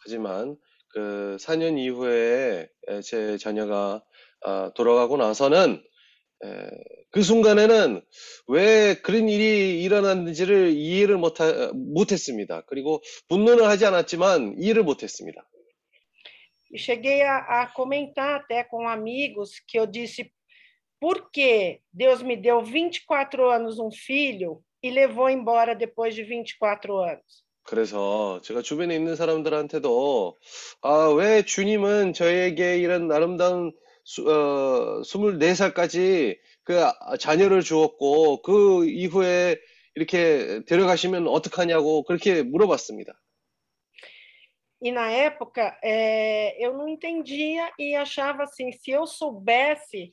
하지만 그 4년 이후에 에, 제 자녀가 아, 돌아가고 나서는 에, 그 순간에는 왜 그런 일이 일어났는지를 이해를 못하, 못했습니다. 그리고 분노는 하지 않았지만 이해를 못했습니다. E cheguei a, a comentar até com amigos que eu disse: por que Deus me deu 24 anos um filho e levou embora depois de 24 anos? 그래서 제가 주변에 있는 사람들한테도 아, 왜 주님은 저에게 이런 아름다운 수, 어, 24살까지 그 아- 자녀를 주었고 그 이후에 이렇게 데려가시면 어떡하냐고 그렇게 물어봤습니다. E na época eh, eu não entendia e achava assim: se eu soubesse,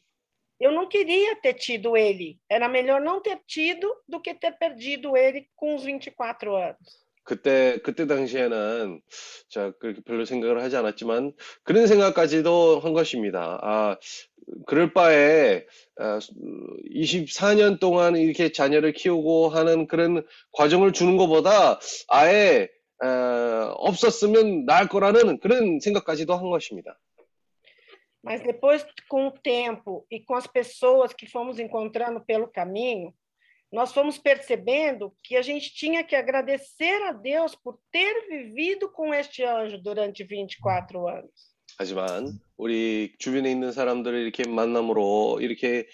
eu não queria ter tido ele. Era melhor não ter tido do que ter perdido ele com os 24 anos. 그때 그때 당시에는 자 그렇게 별로 생각을 하지 않았지만 그런 생각까지도 한 것입니다. 아 그럴 바에 아, 24년 동안 이렇게 자녀를 키우고 하는 그런 과정을 주는 것보다 아예 아, 없었으면 나을 거라는 그런 생각까지도 한 것입니다. Mas depois, com o tempo e com as pessoas que fomos encontrando pelo caminho, nós fomos percebendo que a gente tinha que agradecer a Deus por ter vivido com este anjo durante 24 anos. 하지만 우리 주변에 있는 사람들을 이렇게 만남으로 이렇게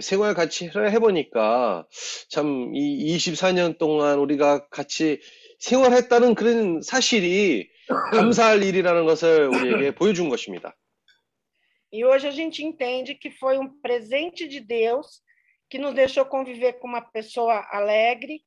생활 같이 해보니까 참 이 24년 동안 우리가 같이 생활했다는 그런 사실이 감사할 일이라는 것을 우리에게 보여준 것입니다. E hoje a gente entende que foi um presente de Deus que nos deixou conviver com uma pessoa alegre,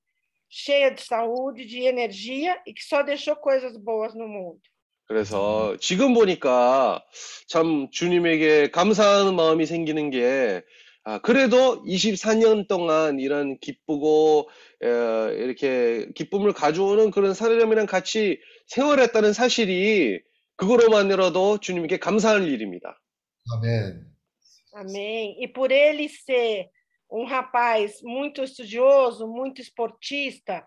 cheia de saúde, de energia e que só deixou coisas boas no mundo. 그래서 지금 보니까 참 주님에게 감사하는 마음이 생기는 게 아, 그래도 24년 동안 이런 기쁘고 에, 이렇게 기쁨을 가져오는 그런 사람이랑 같이 생활했다는 사실이 그거로만으로도 주님께 감사할 일입니다. 아멘. Amém. E por ele ser um rapaz muito estudioso, muito esportista,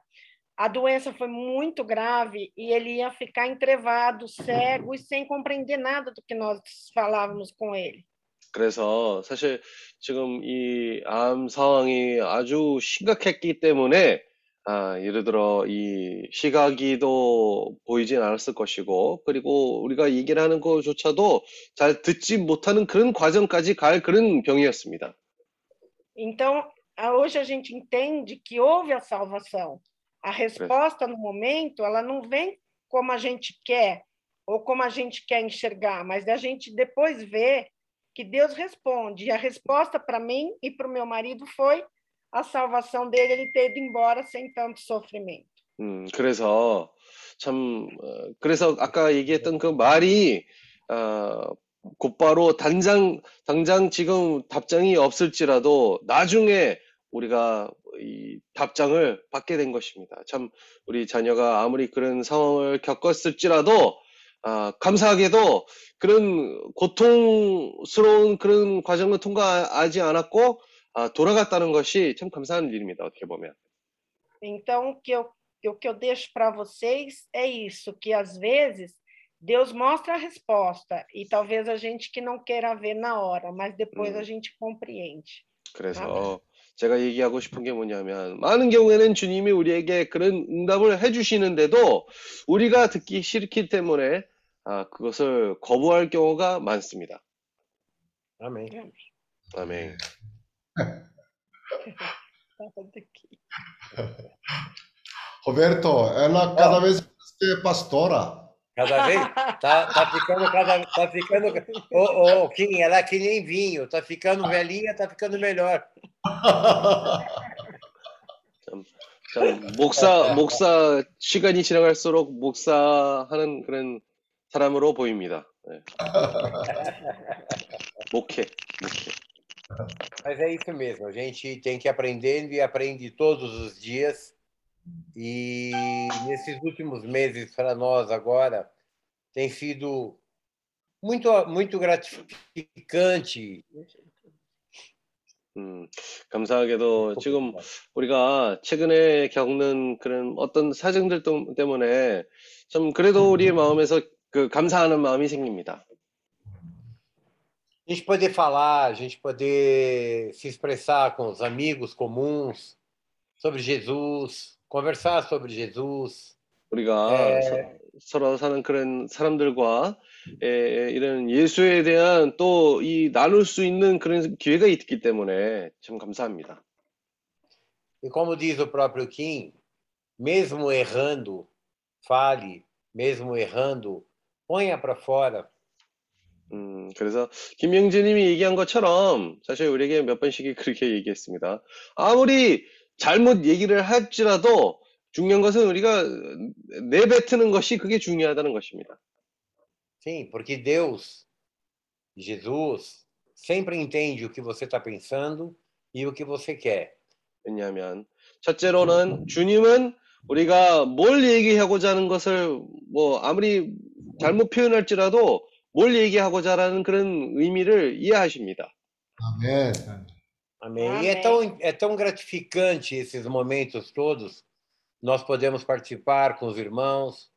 a doença foi muito grave e ele ia ficar entrevado, cego e sem compreender nada do que nós falávamos com ele. 그래서 사실 지금 이 암 상황이 아주 심각했기 때문에 아, 예를 들어 이 시각이도 보이진 않았을 것이고 그리고 우리가 얘기를 하는 것조차도 잘 듣지 못하는 그런 과정까지 갈 그런 병이었습니다. Então, a- hoje a gente entende que houve a salvação. A resposta no momento, ela não vem como a gente quer ou como a gente quer enxergar, mas a gente depois vê que Deus responde. E a resposta para mim e para o meu marido foi a salvação dele, ele ter ido embora sem tanto sofrimento. 음, 그래서 참, 어, 그래서 아까 얘기했던 그 말이, 어, 곧바로 당장, 당장 지금 답장이 없을지라도 나중에 우리가 이 답장을 받게 된 것입니다. 참, 우리 자녀가 아무리 그런 상황을 겪었을지라도, 아, 감사하게도 그런 고통스러운 그런 과정을 통과하지 않았고, 아, 돌아갔다는 것이 참 감사한 일입니다. 어떻게 보면. Então, o que eu, o que eu deixo para vocês é isso, que às vezes Deus mostra a resposta e talvez a gente que não queira ver na hora, mas depois a 음. gente compreende. 그래서 제가 얘기하고 싶은 게 뭐냐면 많은 경우에는 주님이 우리에게 그런 응답을 해주시는데도 우리가 듣기 싫기 때문에 아, 그것을 거부할 경우가 많습니다. Amém. 아멘. Roberto, ela cada vez mais é pastora. Cada vez tá, tá ficando cada tá ficando ô ô Kim, ela é que nem vinho, tá ficando velhinha, tá ficando melhor. 참, 목사, 목사, 시간이 지나갈수록 목사하는 그런 사람으로 보입니다. 네. 목회, 목회. Mas é isso mesmo, a gente tem que ir aprendendo e aprende todos os dias. E nesses últimos meses para nós agora tem sido muito muito gratificante. 음, 감사하게도 지금 우리가 최근에 겪는 그런 어떤 사정들 때- 때문에 좀 그래도 우리의 마음에서 그 감사하는 마음이 생깁니다. A gente poder falar, a gente poder se expressar com os amigos comuns sobre Jesus, conversar sobre Jesus. 우리가 네. 서- 서로 사는 그런 사람들과 에, 이런 예수에 대한 또 이 나눌 수 있는 그런 기회가 있기 때문에 참 감사합니다. E como diz o próprio Kim, mesmo errando, fale, mesmo errando, ponha para fora. 음, 그래서 김영진님이 얘기한 것처럼 사실 우리에게 몇 번씩 그렇게 얘기했습니다. 아무리 잘못 얘기를 할지라도 중요한 것은 우리가 내뱉는 것이 그게 중요하다는 것입니다. Sim, porque Deus, Jesus, sempre entende o que você está pensando e o que você quer. 왜냐하면 첫째로는 주님은 우리가 뭘 얘기하고자 하는 것을 뭐 아무리 잘못 표현할지라도 뭘 얘기하고자 하는 그런 의미를 이해하십니다. 아멘. Amém. E é tão, é tão gratificante esses momentos todos. Nós podemos participar com os irmãos,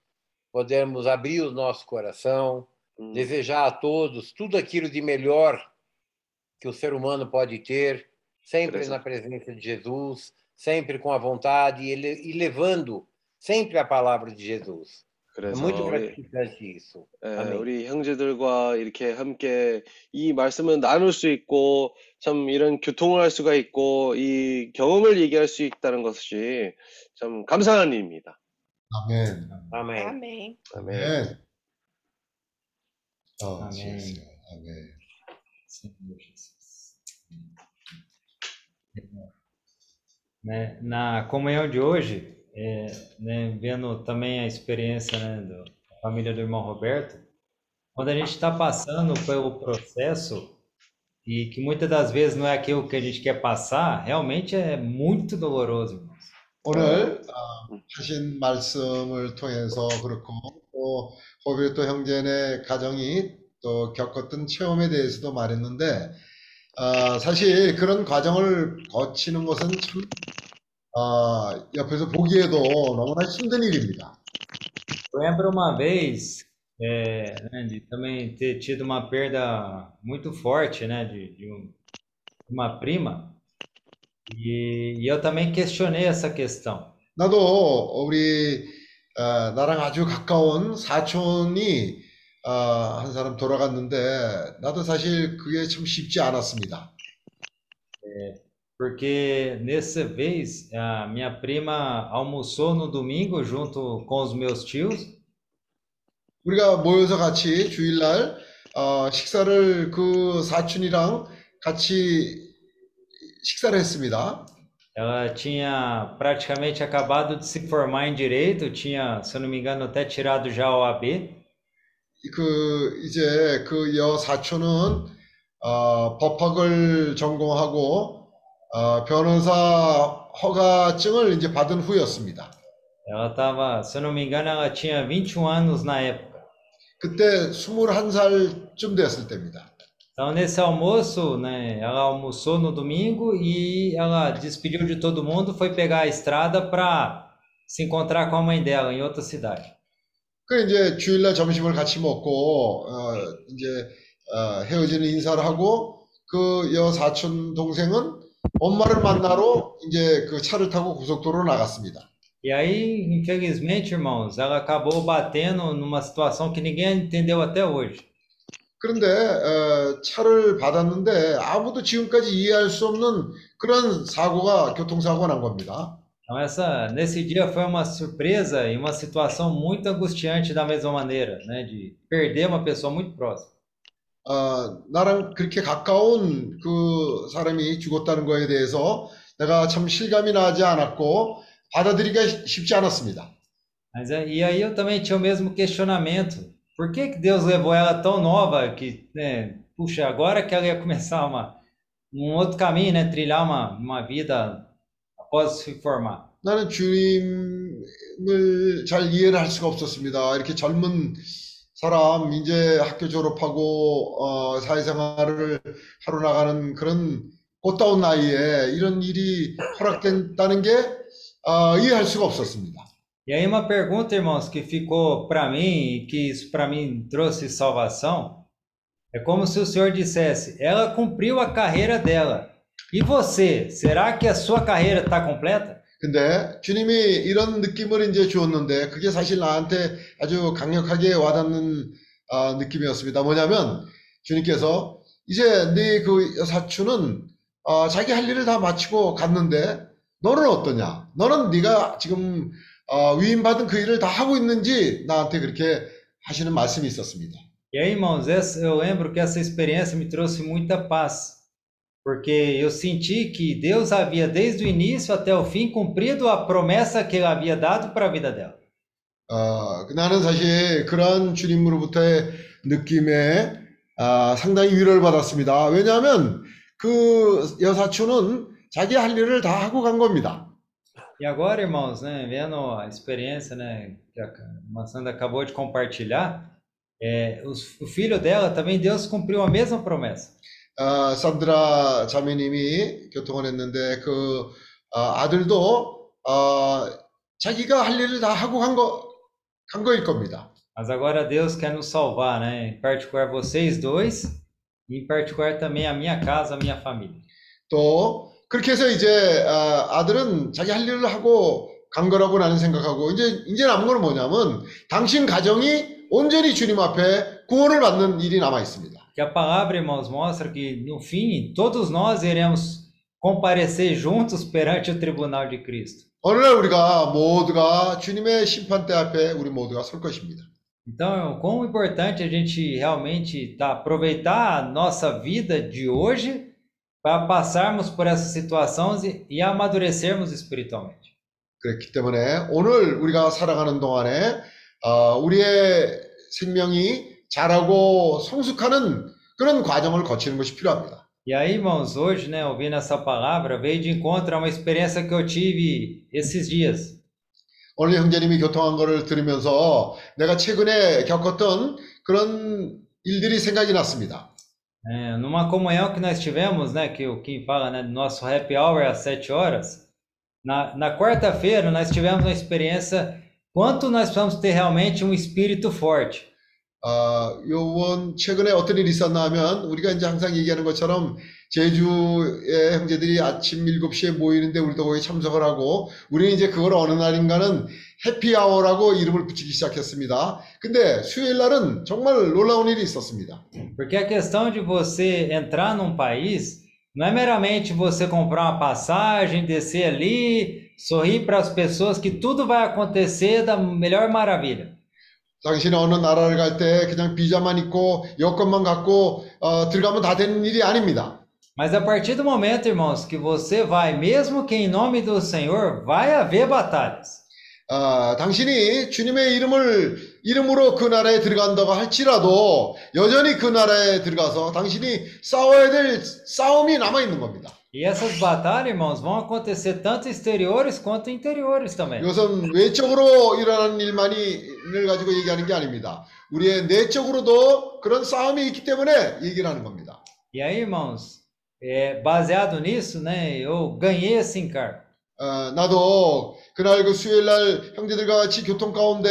podemos abrir o nosso coração, 음, desejar a todos tudo aquilo de melhor que o ser humano pode ter, sempre Interessante. na presença de Jesus, sempre com a vontade e, le- e levando sempre a palavra de Jesus. 그래서 muito 우리, gratificante isso. 에, 아멘. 우리 형제들과 이렇게 함께 이 말씀을 나눌 수 있고 참 이런 교통을 할 수가 있고 이 경험을 얘기할 수 있다는 것이 참 감사한 일입니다. 아멘. Amém. 아멘. 아멘. 어, 아멘. 주여. 아멘. né, na comunhão de hoje, é, né, vendo também a experiência né, do- da família do irmão Roberto, quando a gente está passando pelo processo e que muitas das vezes não é aquilo que a gente quer passar, realmente é muito doloroso, irmãos. 오늘 어, 하신 말씀을 통해서 그렇고 또 호비또 형제네 가정이 또 겪었던 체험에 대해서도 말했는데 어, 사실 그런 과정을 거치는 것은 참 어, 옆에서 보기에도 너무나 힘든 일입니다. Lembro uma vez é, né, de também ter tido uma perda muito forte, né, de, de um- uma prima, e, e eu também questionei essa questão. 나도 우리 어, 나랑 아주 가까운 사촌이 어, 한 사람 돌아갔는데 나도 사실 그게 참 쉽지 않았습니다. Porque nessa vez a minha prima almoçou no domingo junto com os meus tios, 우리가 모여서 같이 주일날 어, 식사를 그 사촌이랑 같이 식사를 했습니다. ela tinha praticamente acabado de se formar em direito, tinha, se eu não me engano, até tirado já o AB. 그 이제 그 여 사촌은 어, 법학을 전공하고 어, 변호사 허가증을 이제 받은 후였습니다. Ela estava, se eu não me engano, ela tinha 21 anos na época. 그때 21살쯤 됐을 때입니다. Então, nesse almoço, né, ela almoçou no domingo e ela despediu de todo mundo, foi pegar a estrada para se encontrar com a mãe dela em outra cidade. 그 이제 주일날 점심을 같이 먹고 어, 이제 어, 헤어지는 인사를 하고 그 여 사촌 동생은 엄마를 만나러 이제 그 차를 타고 고속도로로 나갔습니다. E aí, infelizmente, irmãos, ela acabou batendo numa situação que ninguém entendeu até hoje. 그런데 어, 차를 받았는데 아무도 지금까지 이해할 수 없는 그런 사고가 교통사고가 난 겁니다. Então, essa, nesse dia foi uma surpresa e uma situação muito angustiante da mesma maneira, né, de perder uma pessoa muito próxima. 어, 나랑 그렇게 가까운 그 사람이 죽었다는 거에 대해서 내가 참 실감이 나지 않았고 받아들이기가 쉽지 않았습니다. Mas é- e aí eu também tinha o mesmo questionamento. Por que que Deus levou ela tão nova que, né, puxa, agora que ela ia começar uma, um outro caminho, né, trilhar uma, uma vida após se formar? 나는 주님을 잘 이해를 할 수가 없었습니다. 이렇게 젊은 사람 이제 학교 졸업하고 어, 사회생활을 하러 나가는 그런 꽃다운 나이에 이런 일이 허락된다는 게 어, 이해할 수가 없었습니다. E aí uma pergunta, irmãos, que ficou para mim e que isso para mim trouxe salvação, é como se o Senhor dissesse: ela cumpriu a carreira dela. E você, será que a sua carreira está completa? 근데 주님이 이런 느낌을 이제 주었는데 그게 사실 나한테 아주 강력하게 와닿는 아, 느낌이었습니다. 뭐냐면 주님께서 이제 네 그 사촌은 어, 자기 할 일을 다 마치고 갔는데 너는 어떠냐? 너는 네가 지금 어, 위임받은 그 일을 다 하고 있는지 나한테 그렇게 하시는 말씀이 있었습니다. E aí, irmãos, eu lembro que essa experiência me trouxe muita paz, porque eu senti que Deus havia, desde o início até o fim, cumprido a promessa que Ele havia dado para a vida dela. 어, 나는 사실 그러한 주님으로부터의 느낌에 아, 상당히 위로를 받았습니다. 왜냐하면 그 여사촌은 자기 할 일을 다 하고 간 겁니다. E agora, irmãos, né, vendo a experiência, né, que a Maçã acabou de compartilhar, é, os- o filho dela também, Deus cumpriu a mesma promessa. 아, 산드라 자매님이 교통을 했는데 그 아, 아들도 아, 자기가 할 일을 다 하고 간 거, 간 거일 겁니다. Mas agora Deus quer nos salvar, né? Em particular vocês dois, e em particular também a minha casa, a minha família. 또 그렇게 해서 이제 아, 아들은 자기 할 일을 하고 간 거라고 나는 생각하고 이제 이제 남은 건 뭐냐면 당신 가정이 온전히 주님 앞에 구원을 받는 일이 남아 있습니다. Que a palavra, irmãos, mostra que no fim todos nós iremos comparecer juntos perante o tribunal de Cristo. 어느 날 우리가 모두가 주님의 심판대 앞에 우리 모두가 설 것입니다. Então, quão importante a gente realmente tá, aproveitar a nossa vida de hoje para passarmos por essas situações e, e amadurecermos espiritualmente. 그렇기 때문에 오늘 우리가 살아가는 동안에 어, 우리의 생명이 자라고 성숙하는 그런 과정을 거치는 것이 필요합니다. E aí, irmãos, hoje, né, ouvindo essa palavra, veio de encontro a uma experiência que eu tive esses dias. 오늘 형제님이 교통한 거를 들으면서 내가 최근에 겪었던 그런 일들이 생각이 났습니다. É, numa comunhão que nós tivemos, né, que o Kim fala, né, do nosso happy hour às sete horas, na, na quarta-feira nós tivemos uma experiência quanto nós precisamos ter realmente um espírito forte. 아, 요번 최근에 어떤 일이 있었나 하면 우리가 이제 항상 얘기하는 것처럼 제주의 형제들이 아침 7시에 모이는데 우리도 거기 참석을 하고 우리는 이제 그걸 어느 날인가는 해피아워라고 이름을 붙이기 시작했습니다. 근데 수요일 날은 정말 놀라운 일이 있었습니다. Porque a questão de você entrar num país não é meramente você comprar uma passagem, descer ali, sorrir para as pessoas que tudo vai acontecer da melhor maravilha. 당신이 어느 나라를 갈 때 그냥 비자만 있고 여권만 갖고 어, 들어가면 다 되는 일이 아닙니다. Mas a partir do momento, irmãos, que você vai, mesmo que em nome do Senhor, vai haver batalhas. 아, 당신이 주님의 이름을 이름으로 그 나라에 들어간다고 할지라도 여전히 그 나라에 들어가서 당신이 싸워야 될 싸움이 남아 있는 겁니다. E essas batalhas, irmãos, vão acontecer tanto exteriores quanto interiores também. 이것은 외적으로 일어나는 일만이를 가지고 얘기하는 게 아닙니다. 우리의 내적으로도 그런 싸움이 있기 때문에 얘기를 하는 겁니다. E aí, irmãos, é, baseado nisso, né, eu ganhei esse encargo. 어, 나도 그날 그 수요일 날 형제들과 같이 교통 가운데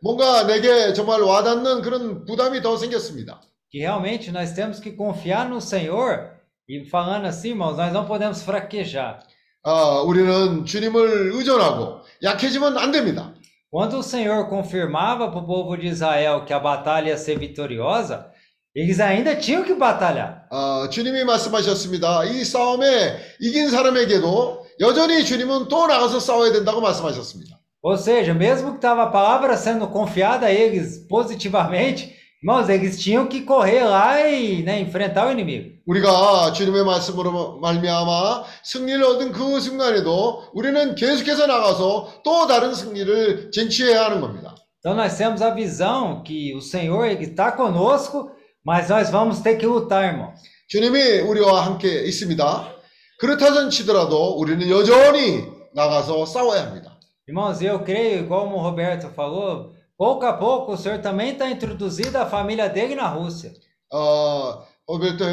뭔가 내게 정말 와닿는 그런 부담이 더 생겼습니다. Que realmente nós temos que confiar no Senhor. E falando assim, irmãos, nós não podemos fraquejar. 아, 우리는 주님을 의존하고 약해지면 안 됩니다. Quando o Senhor confirmava para o povo de Israel que a batalha ia ser vitoriosa, eles ainda tinham que batalhar. 아, 주님이 말씀하셨습니다. 이 싸움에 이긴 사람에게도 여전히 주님은 또 나가서 싸워야 된다고 말씀하셨습니다. Ou seja, mesmo que estava a palavra sendo confiada a eles positivamente, irmãos, eles tinham que correr lá e né, enfrentar o inimigo. 우리가 주님의 말씀으로 말미암아 승리를 얻은 그 순간에도 우리는 계속해서 나가서 또 다른 승리를 쟁취해야 하는 겁니다. Então nós temos a visão que o Senhor está conosco, mas nós vamos ter que lutar, irmãos. 주님이 우리와 함께 있습니다. 그렇다전 치더라도 우리는 여전히 나가서 싸워야 합니다. Irmãos, eu creio, igual o Roberto falou, pouco a pouco o Senhor também está introduzindo a família dele na Rússia. 어, 오베르토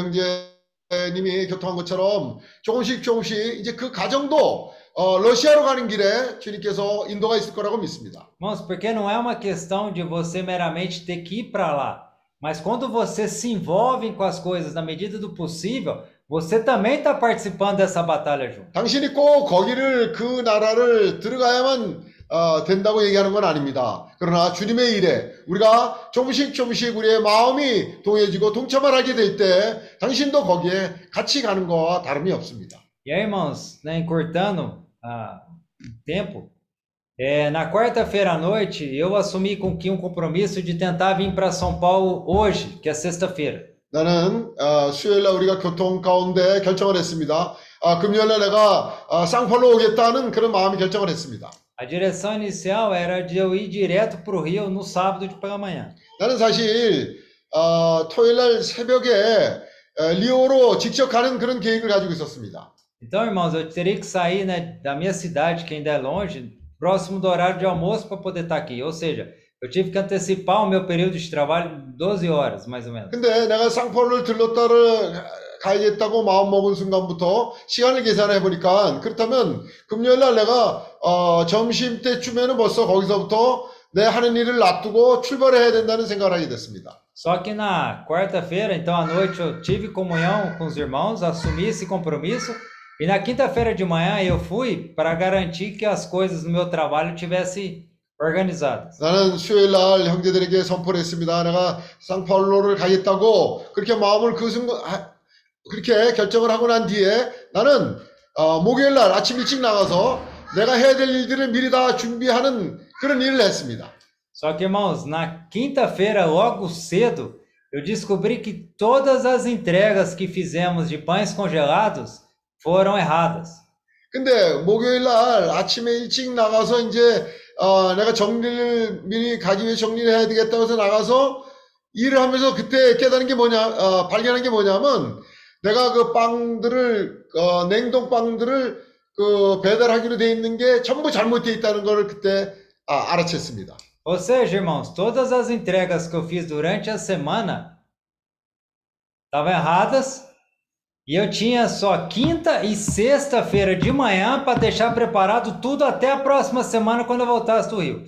형제님이 교통한 것처럼 조금씩 조금씩 이제 그 가정도 어, 러시아로 가는 길에 주님께서 인도가 있을 거라고 믿습니다. Irmãos, porque não é uma questão de você meramente ter que ir para lá, mas quando você se envolve com as coisas na medida do possível, você também está participando dessa batalha junto. 당신이 꼭 거기를 그 나라를 들어가야만 어, 된다고 얘기하는 건 아닙니다. 그러나 주님의 일에 우리가 조금씩 조금씩 우리의 마음이 동해지고 동참을 하게 될 때 당신도 거기에 같이 가는 거와 다름이 없습니다. E aí, irmãos, né, encurtando ah, tempo, é, na quarta-feira à noite eu assumi com que um compromisso de tentar vir para São Paulo hoje, que é sexta-feira. 나는 어, 수요일 날 우리가 교통 가운데 결정을 했습니다. 아, 금요일 날 내가 아, 쌍팔로 오겠다는 그런 마음이 결정을 했습니다. A direção inicial era de eu ir direto para o Rio no sábado de pela manhã. 나는 사실 어, 토요일날 새벽에 어, 리오로 직접 가는 그런 계획을 가지고 있었습니다. Então, irmãos, eu teria que sair né, da minha cidade, que ainda é longe, próximo do horário de almoço para poder estar aqui. Ou seja, eu tive que antecipar o meu período de trabalho 12 horas, mais ou menos. 근데 내가 쌍포를 들렀다를 가야겠다고 마음 먹은 순간부터 시간을 계산해 보니까 그렇다면 금요일 날 내가 어, 점심 때쯤에는 벌써 거기서부터 내 하는 일을 놔두고 출발해야 된다는 생각을 하게 됐습니다. Só que na quarta-feira, então à noite, eu tive comunhão com os irmãos, assumi esse compromisso. E na quinta-feira de manhã eu fui para garantir que as coisas no meu trabalho tivessem organizadas. 나는 수요일 날 형제들에게 선포를 했습니다. 내가 상파울로를 가겠다고 그렇게 마음을 그 순간 아, 그렇게 결정을 하고 난 뒤에 나는 어, 목요일 날 아침 일찍 나가서 내가 해야 될 일들을 미리 다 준비하는 그런 일을 했습니다. Só que, irmãos, na quinta-feira, logo cedo, eu descobri que todas as entregas que fizemos de pães congelados foram erradas. 근데 목요일 날 아침에 일찍 나가서 이제 어, 내가 정리를 미리 가기 위해 정리를 해야 되겠다고 해서 나가서 일을 하면서 그때 깨달은 게 뭐냐, 어, 발견한 게 뭐냐면 내가 그 빵들을 어, 냉동 빵들을 그 배달하기로 돼 있는 게 전부 잘못돼 있다는 걸 그때 아, 알아챘습니다. Ou seja, irmãos, todas as entregas que eu fiz durante a semana estavam erradas e eu tinha só quinta e sexta-feira de manhã para deixar preparado tudo até a próxima semana quando eu voltasse do Rio.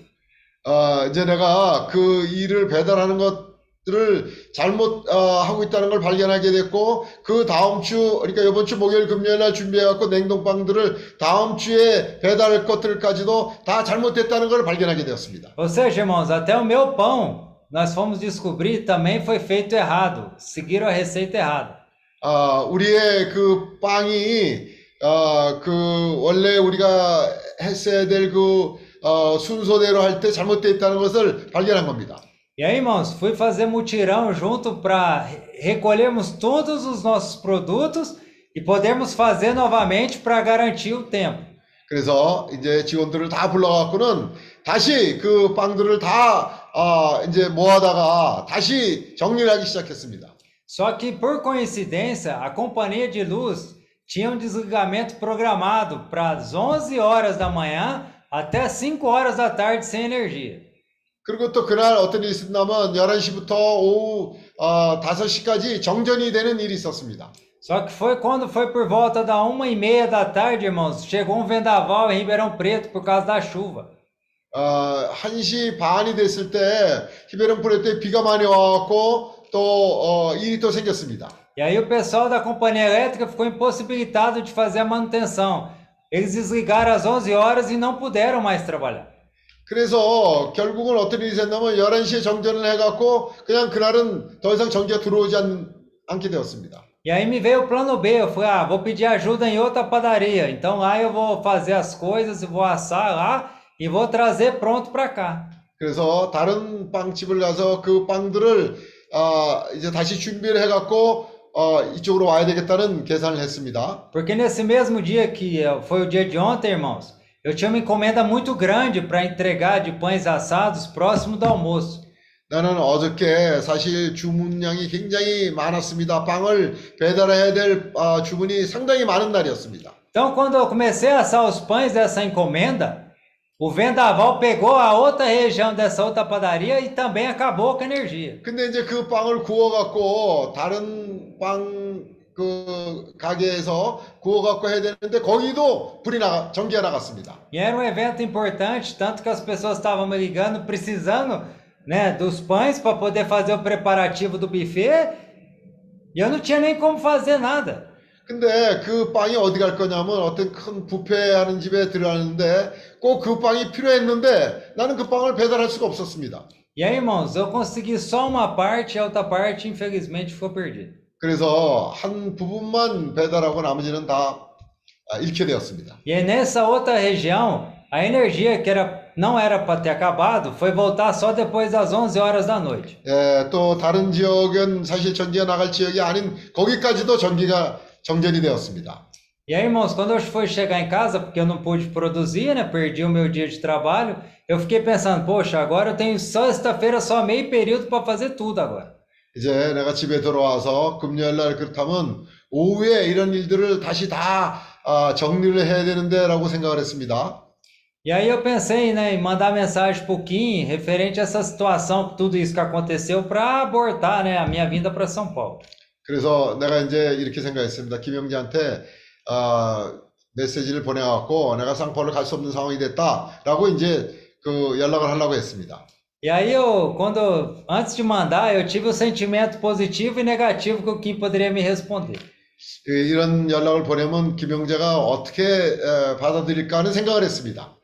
어, 이제 내가 그 일을 배달하는 것 들을 잘못 어, 하고 있다는 걸 발견하게 됐고 그 다음 주 그러니까 이번 주 목요일 금요일 날 준비해 갖고 냉동빵들을 다음 주에 배달할 것들까지도 다 잘못됐다는 걸 발견하게 되었습니다. Ou seja, irmãos, até o meu pão nós fomos descobrir também foi feito errado, seguiram a receita errada. 아, 우리의 그 빵이 어, 그 원래 우리가 했어야 될그 어, 순서대로 할 때 잘못되어 있다는 것을 발견한 겁니다. E aí, irmãos, fui fazer mutirão junto para recolhermos todos os nossos produtos e podermos fazer novamente para garantir o tempo. 그래서 이제 직원들을 다 불러갖고는 다시 그 빵들을 다 어, 이제 모아다가 다시 정리를 하기 시작했습니다. Só que por coincidência, a companhia de luz tinha um desligamento programado para as 11 horas da manhã até 5 horas da tarde sem energia. 그리고 또 그날 어떤 일이 있었냐면 11시부터 오후 어, 5시까지 정전이 되는 일이 있었습니다. Só que foi quando foi por volta da uma e meia da tarde, irmãos, chegou um vendaval em Ribeirão Preto por causa da chuva. 어, 1시 반이 됐을 때 히베론 프레 때 비가 많이 와갖고 또 어, 일이 또 생겼습니다. E aí o pessoal da companhia elétrica ficou impossibilitado de fazer a manutenção. Eles desligaram às 11 horas e não puderam mais trabalhar. 그래서 결국은 어떤 일이 있었냐면 11시에 정전을 해갖고 그냥 그날은 더 이상 전기가 들어오지 않, 않게 되었습니다. E aí me veio o plano B, eu falei, ah, vou pedir ajuda em outra padaria. Então lá eu vou fazer as coisas, vou assar lá e vou trazer pronto para cá. 그래서 다른 빵집을 가서 그 빵들을 어, 이제 다시 준비를 해 갖고 어, 이쪽으로 와야 되겠다는 계산을 했습니다. Porque nesse mesmo dia que eh, foi o dia de ontem, irmãos, eu tinha uma encomenda muito grande para entregar de pães assados próximo do almoço. 나는 어저께 사실 주문량이 굉장히 많았습니다. 빵을 배달해야 될 어, 주문이 상당히 많은 날이었습니다. Então, quando eu comecei a assar os pães dessa encomenda, o vendaval pegou a outra região dessa outra padaria e também acabou com a energia. 근데 이제 그 빵을 구워갖고 다른 빵 그 가게에서 구워갖고 해야 되는데 거기도 불이 나가 전기가 나갔습니다. E era um evento importante, tanto que as pessoas estavam me ligando precisando, né, dos pães para poder fazer o preparativo do buffet, e eu não tinha nem como fazer nada. 근데 그 빵이 어디 갈 거냐면 어떤 큰 뷔페 하는 집에 들어가는데 꼭 그 빵이 필요했는데 나는 그 빵을 배달할 수가 없었습니다. E aí, irmãos, eu consegui só uma parte, e a outra parte, infelizmente, ficou perdida. 그래서 한 부분만 배달하고 나머지는 다 아, 잃게 되었습니다. E aí, nessa outra região, a energia que era, não era para ter acabado foi voltar só depois das 11 horas da noite. 예, 또 다른 지역은 사실 전기가 나갈 지역이 아닌 거기까지도 전기가 정전이 되었습니다. E aí, irmãos, quando eu fui chegar em casa, porque eu não pude produzir, né? Perdi o meu dia de trabalho, eu fiquei pensando, poxa, agora eu tenho só sexta-feira, só meio período para fazer tudo agora. 이제 내가 집에 들어와서 금요일 날 그렇다면 오후에 이런 일들을 다시 다 아, 정리를 해야 되는데라고 생각을 했습니다. E aí eu pensei, né, em mandar mensagem pro Kim referente a essa situação, tudo isso que aconteceu, para abortar, né, a minha vinda para São Paulo. 그래서 내가 이제 이렇게 생각했습니다. 김영지한테 아, 메시지를 보내갖고 내가 상포를 갈 수 없는 상황이 됐다라고 이제 그 연락을 하려고 했습니다. E aí eu, quando, antes de mandar, eu tive o sentimento positivo e negativo que o Kim poderia me responder. 이- 이런 연락을 보내면 김영재가 어떻게 에, 받아들일까 하는 생각을 했습니다.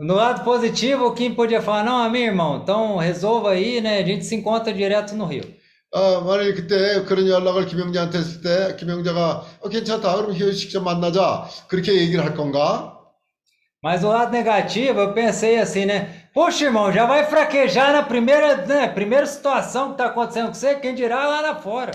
No lado positivo, o Kim podia falar, não, meu irmão, então resolva aí, né, a gente se encontra direto no Rio. 아, 만약에 그때 그런 연락을 김영재한테 했을 때 김영재가 어, 괜찮다 그럼 희연 씨 직접 만나자 그렇게 얘기를 할 건가? Mas o lado negativo, eu pensei assim, né? Poxa, irmão, já vai fraquejar na primeira, né, primeira situação que tá acontecendo com você, quem dirá lá na fora.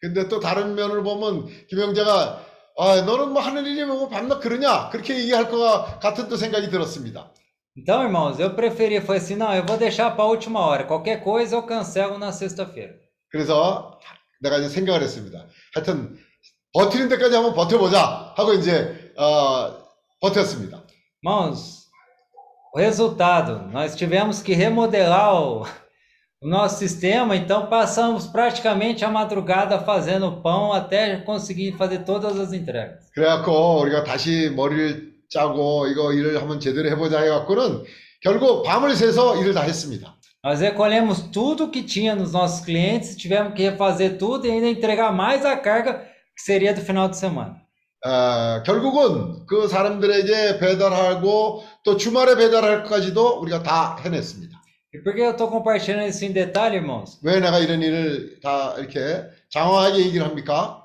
근데 또 다른 면을 보면 김영재가 아, 너는 뭐 일이면 뭐 밤낮 그러냐? 그렇게 얘기할 것 같은 또 생각이 들었습니다. Então, irmãos, eu preferi, foi assim, não, eu vou deixar para a última hora. Qualquer coisa eu cancelo na sexta-feira. 그래서 내가 이제 생각을 했습니다. 하여튼 버티는 데까지 한번 버텨보자 하고 이제 어, 버텼습니다. Irmãos, resultado, nós tivemos que remodelar o, o nosso sistema, então passamos praticamente a madrugada fazendo pão até conseguir fazer todas as entregas. 그래갖고 우리가 다시 머리를 짜고 이거 일을 한번 제대로 해보자 해갖고는 결국 밤을 새서 일을 다 했습니다. Nós recolhemos tudo que tinha nos nossos clientes, tivemos que refazer tudo e ainda entregar mais a carga que seria do final de semana. 어, 결국은 그 사람들에게 배달하고 또 주말에 배달할 것까지도 우리가 다 해냈습니다. E por que eu estou compartilhando isso em detalhe, irmãos? 왜 내가 이런 일을 다 이렇게 장황하게 얘기를 합니까?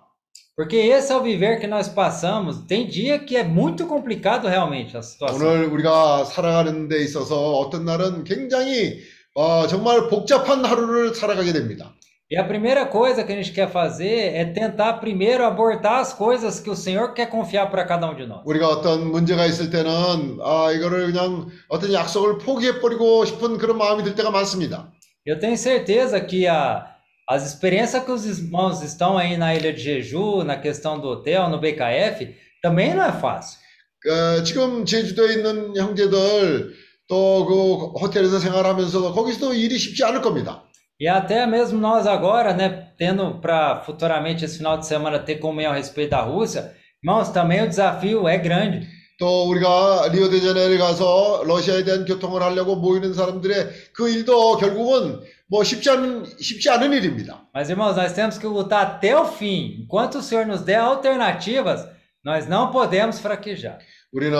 Porque esse é o viver que nós passamos. Tem dia que é muito complicado realmente a situação. 오늘 우리가 살아가는 데 있어서 어떤 날은 굉장히 어, 정말 복잡한 하루를 살아가게 됩니다. E a primeira coisa que a gente quer fazer é tentar primeiro abortar as coisas que o Senhor quer confiar para cada um de nós. 우리가 어떤 문제가 있을 때는 아 이거를 그냥 어떤 약속을 포기해 버리고 싶은 그런 마음이 들 때가 많습니다. Eu tenho certeza que a, as experiências que os irmãos estão aí na Ilha de Jeju, na questão do hotel, no BKF, também não é fácil. 어, 지금 제주도에 있는 형제들 또 그 호텔에서 생활하면서도 거기서도 일이 쉽지 않을 겁니다. E até mesmo nós agora, né, tendo para futuramente esse final de semana ter comunhão a respeito da Rússia, irmãos, também o desafio é grande. 또 우리가 리오데자네이루에 가서 러시아에 대한 교통을 하려고 모이는 사람들의 그 일도 결국은 뭐 쉽지 않은 쉽지 않은 일입니다. Mas, irmãos, nós temos que lutar até o fim. Enquanto o Senhor nos der alternativas, nós não podemos fraquejar. 우리는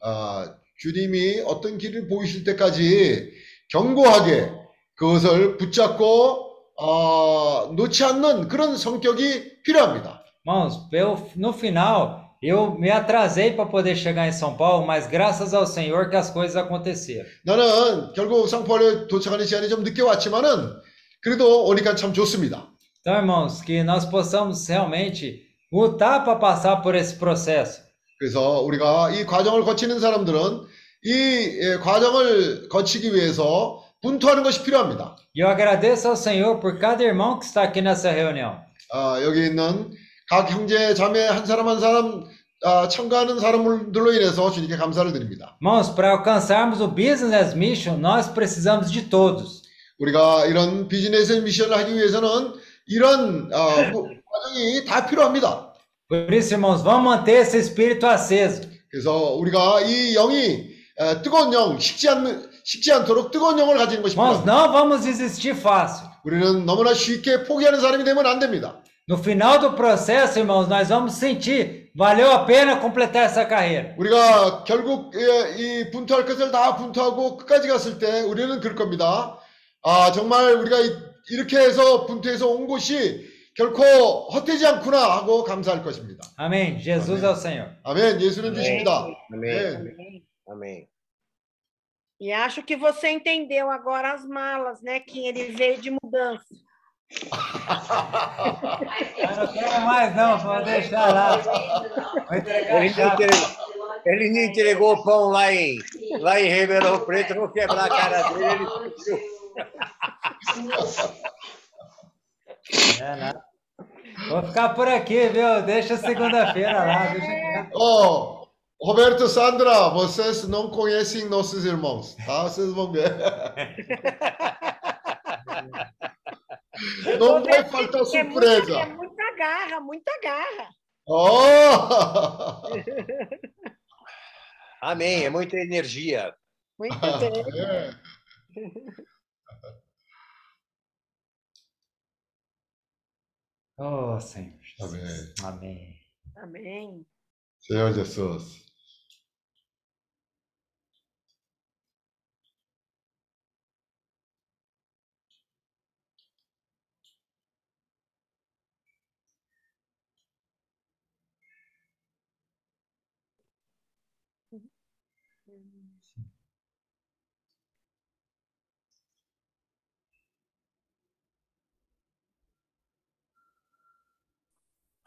아, 주님이 어떤 길을 보이실 때까지 견고하게 그것을 붙잡고 어, 놓지 않는 그런 성격이 필요합니다. Irmãos, eu, no final, eu me atrasei para poder chegar em São Paulo, mas graças ao Senhor que as coisas aconteceram. 나는 결국 상파울에 도착하는 시간이 좀 늦게 왔지만은 그래도 오니까 참 좋습니다. Então, irmãos, que nós possamos realmente lutar para passar por esse processo. 그래서 우리가 이 과정을 거치는 사람들은 이 예, 과정을 거치기 위해서 분투하는 것이 필요합니다. E eu agradeço ao Senhor por cada irmão que está aqui nessa reunião. 아, 여기 있는 각 형제 자매 한 사람 한 사람 아, 참가하는 사람들로 인해서 주님께 감사를 드립니다. Irmãos, para alcançarmos o Business Mission, nós precisamos de todos. 우리가 이런 비즈니스 미션을 하기 위해서는 이런 아, 그 과정이 다 필요합니다. Por isso, irmãos, vamos manter esse espírito aceso. 그래서 우리가 이 영이 에, 뜨거운 영, 식지 않는 식지 않도록 뜨거운 영을 가지는 não vamos desistir fácil. 우리는 너무나 쉽게 포기하는 사람이 되면 안 됩니다. No final do processo, irmãos, nós vamos sentir, valeu a pena completar essa carreira. 우리가 결국 예, 이 분투할 것을 다 분투하고 끝까지 갔을 때 우리는 그럴 겁니다. 아 정말 우리가 이- 이렇게 해서 분투해서 온 곳이 결코 헛되지 않구나 하고 감사할 것입니다. Amém. Jesus é o Senhor. 아멘. 예수는 아멘. 주십니다. Amém. 아멘. Amém. E acho que você entendeu agora as malas, né? Que ele veio de mudança. Eu não quero mais, não, vou deixar lá. Vou Ele não, entregou, ele não entregou o pão lá em, lá em Ribeirão Preto, vou quebrar a cara dele. Ele. É, nada. Vou ficar por aqui, viu? Deixa segunda-feira lá. Deixa... 어, Roberto Sandra, vocês não conhecem nossos irmãos, tá? Vocês vão ver. Não vai faltar É muita, é surpresa. muita garra, muita garra. Oh! Amém, é muita energia. Muito bem. 예. Oh, Senhor. Amém. Jesus. Amém. Amém. Senhor Jesus.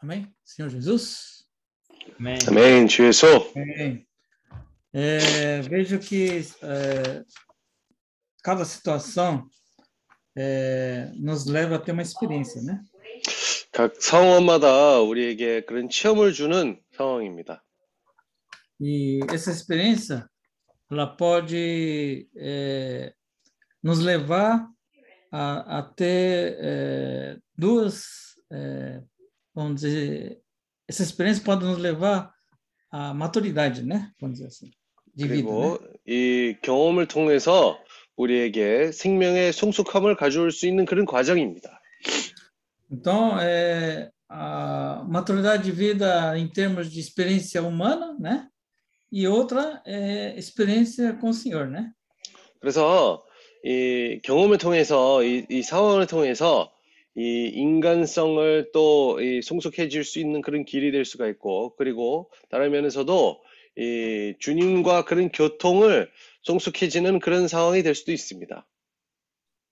Amém? Senhor Jesus? Amém. 아멘. 주 예수. Amém. É, vejo que é, cada situação é, nos leva a ter uma experiência, né? 각 상황마다 우리에게 그런 체험을 주는 상황입니다. E essa experiência, ela pode é, nos levar a, a ter é, duas, é, vamos dizer, essa experiência pode nos levar à maturidade, né? Vamos dizer assim, de vida, né? 그리고 이 경험을 통해서 우리에게 생명의 성숙함을 가져올 수 있는 그런 과정입니다. Então, é, a maturidade de vida em termos de experiência humana, né? E outra é experiência com o Senhor, né? 그래서 이 경험을 통해서 이, 이 상황을 통해서 이 인간성을 또 이 성숙해질 수 있는 그런 길이 될 수가 있고 그리고 다른 면에서도 이 주님과 그런 교통을 성숙해지는 그런 상황이 될 수도 있습니다.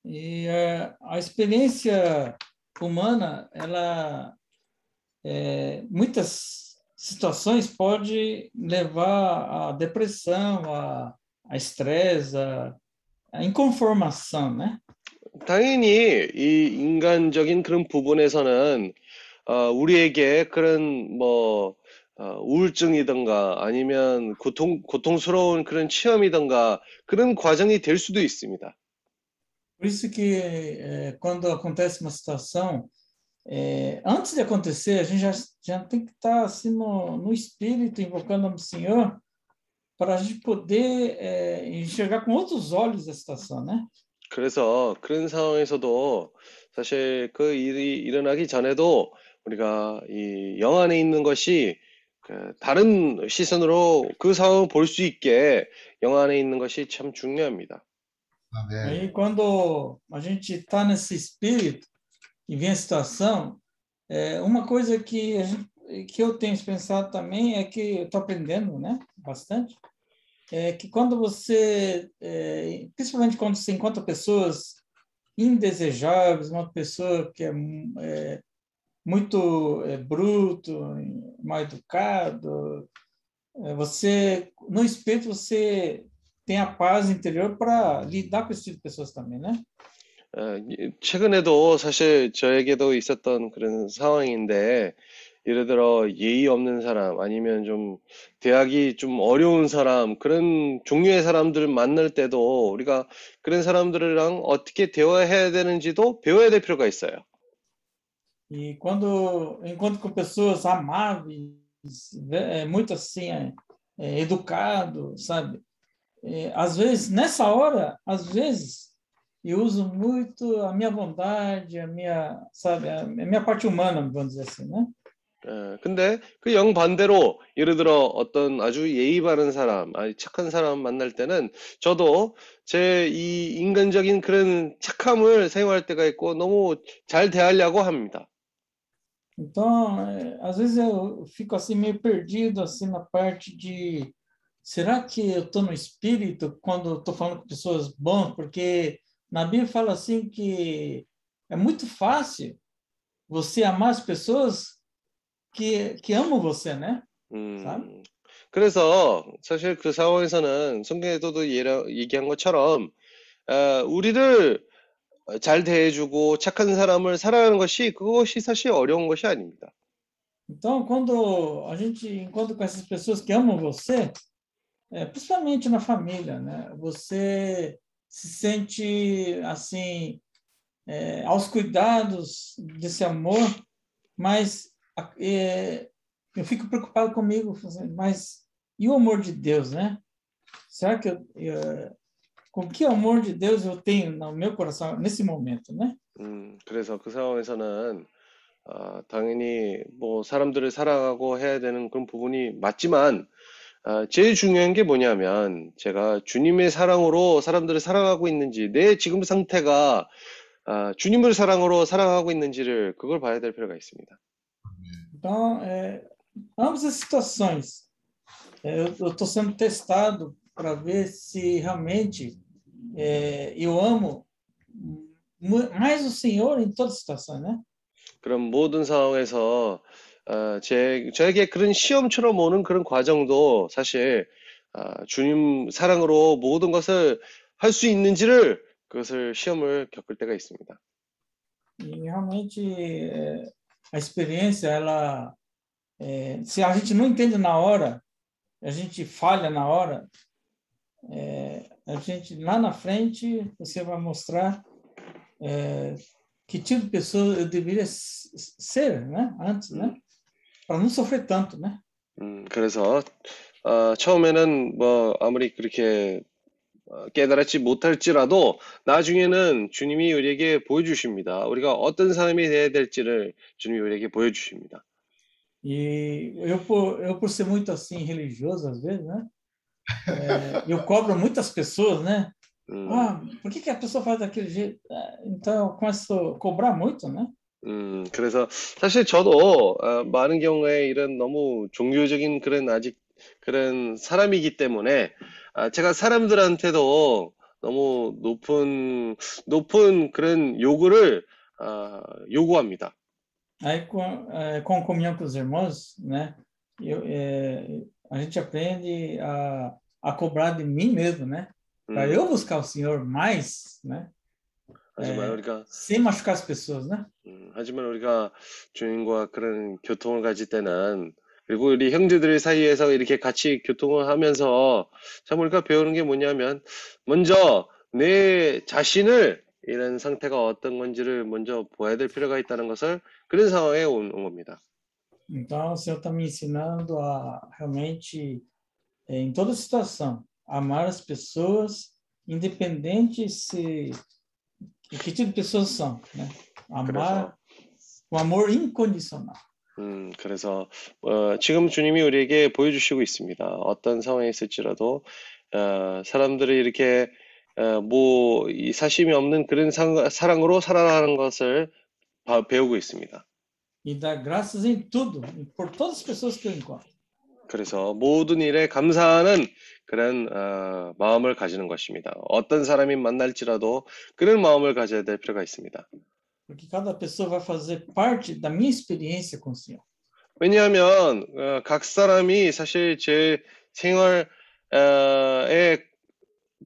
E a experiência humana, ela, é, muitas situações pode levar à depressão, a, a estresse, a, a inconformação, né? 당연히 이 인간적인 그런 부분에서는 어, 우리에게 그런 뭐 어, 우울증이든가 아니면 고통 고통스러운 그런 체험이든가 그런 과정이 될 수도 있습니다. Por isso que é, quando acontece uma situação, é, antes de acontecer, a gente já, já tem que estar assim no, no espírito, invocando o Senhor, para a gente poder é, enxergar com outros olhos a situação, né? 그래서 그런 상황에서도 사실 그 일이 일어나기 전에도 우리가 이 영 안에 있는 것이 그 다른 시선으로 그 상황을 볼 수 있게 영 안에 있는 것이 참 중요합니다. 아멘. Aí, quando a gente está nesse espírito e vem a situação, é, uma coisa que, gente, que eu tenho pensado também é que eu estou aprendendo, né, bastante, é que quando você, é, principalmente quando você encontra pessoas indesejáveis, uma pessoa que é, é muito é, bruto, mal educado, é, você, no espírito, você tem a paz interior para lidar com esse tipo de pessoas também, né? 어, 이- 최근에도 사실 저에게도 있었던 그런 상황인데, 예를 들어 예의 없는 사람, 아니면 좀 대하기 좀 어려운 사람, 그런 종류의 사람들을 만날 때도 우리가 그런 사람들이랑 어떻게 대화해야 되는지도 배워야 될 필요가 있어요. E quando encontro com pessoas amáveis, é, muito assim, é, é, educado, sabe? É, às vezes, nessa hora, às vezes, eu uso muito a minha bondade, a minha, sabe, a minha parte humana, vamos dizer assim, né? 예, 근데 그 영반대로 예를 들어 어떤 아주 예의 바른 사람, 아니 착한 사람 만날 때는 저도 제 이 인간적인 그런 착함을 사용할 때가 있고 너무 잘 대하려고 합니다. Então, às vezes eu fico assim meio perdido assim na parte de será que eu estou no espírito quando estou falando com pessoas boas? Porque na Bíblia fala assim que é muito fácil você amar as pessoas que, que amam você, né? 음, 그래서 사실 그 상황에서는 성경에서도 예라, 얘기한 것처럼 어, 우리를 잘 대해주고 착한 사람을 사랑하는 것이 그것이 사실 어려운 것이 아닙니다. Então, quando a gente encontra com essas pessoas que amam você, é, principalmente na família, né? Você se sente assim é, aos cuidados desse amor, mas é, eu fico preocupado comigo, mas e o amor de Deus, né? Será que eu, é, com que amor de Deus eu tenho no meu coração nesse momento, né? 음, 그래서 그 상황에서는 아, 당연히 뭐 사람들을 사랑하고 해야 되는 그런 부분이 맞지만 아, 제일 중요한 게 뭐냐면 제가 주님의 사랑으로 사람들을 사랑하고 있는지 내 지금 상태가 아, 주님을 사랑으로 사랑하고 있는지를 그걸 봐야 될 필요가 있습니다. Então, é, ambas as situações, é, eu estou sendo testado para ver se realmente é, eu amo mais o Senhor em todas as situações, né? 그런 모든 상황에서 어, 제, 저에게 그런 시험처럼 오는 그런 과정도 사실 아, 주님 사랑으로 모든 것을 할 수 있는지를 그것을 시험을 겪을 때가 있습니다. E realmente a experiência, ela, é, se a gente não entende na hora, a gente falha na hora, é, a gente lá na frente você vai mostrar é, que tipo de pessoa eu deveria s- ser, né? Antes, né? Para não sofrer tanto, né? 음, 그래서 어, 처음에는 뭐 아무리 그렇게 어, 깨달았지 못할지라도 나중에는 주님이 우리에게 보여주십니다. 우리가 어떤 사람이 되어야 될지를 주님이 우리에게 보여주십니다. E eu por, eu por ser muito assim religioso às vezes, né? É, eu cobro muitas pessoas, né? 음, Ah, por que que a pessoa faz daquele jeito? Ah, Então eu começo a cobrar muito, né? 음, 그래서 사실 저도 어, 많은 경우에 이런 너무 종교적인 그런 아직 그런 사람이기 때문에 아, 제가 사람들한테도 너무 높은 높은 그런 요구를 아, 요구합니다. Aí com, eh, com comunhão com os irmãos, né? Eu, eh, a gente aprende a, a cobrar de mim mesmo, né? Para 음, eu buscar o Senhor mais, né? 하지만 예. 우리가 Sem machucar as pessoas, né? 음, 하지만 우리가 주님과 그런 교통을 가질 때는 그리고 우리 형제들 사이에서 이렇게 같이 교통을 하면서 참 우리가 배우는 게 뭐냐면 먼저 내 자신을 이런 상태가 어떤 건지를 먼저 보아야 될 필요가 있다는 것을 그런 상황에 온, 온 겁니다. Então, o Senhor está me ensinando a realmente, eh, em toda situação, amar as pessoas, independente se que tipo de pessoas são, né? Amar com amor incondicional. 음, 그래서 어, 지금 주님이 우리에게 보여주시고 있습니다. 어떤 상황에 있을지라도 어, 사람들이 이렇게 어, 뭐, 이 사심이 없는 그런 상, 사랑으로 살아가는 것을 바- 배우고 있습니다. E dar graças em tudo, por todas as pessoas que eu encontro. 그래서 모든 일에 감사하는 그런 어, 마음을 가지는 것입니다. 어떤 사람이 만날지라도 그런 마음을 가져야 될 필요가 있습니다. Porque cada pessoa vai fazer parte da minha experiência com o Senhor. 왜냐하면 어, 각 사람이 사실 제 생활에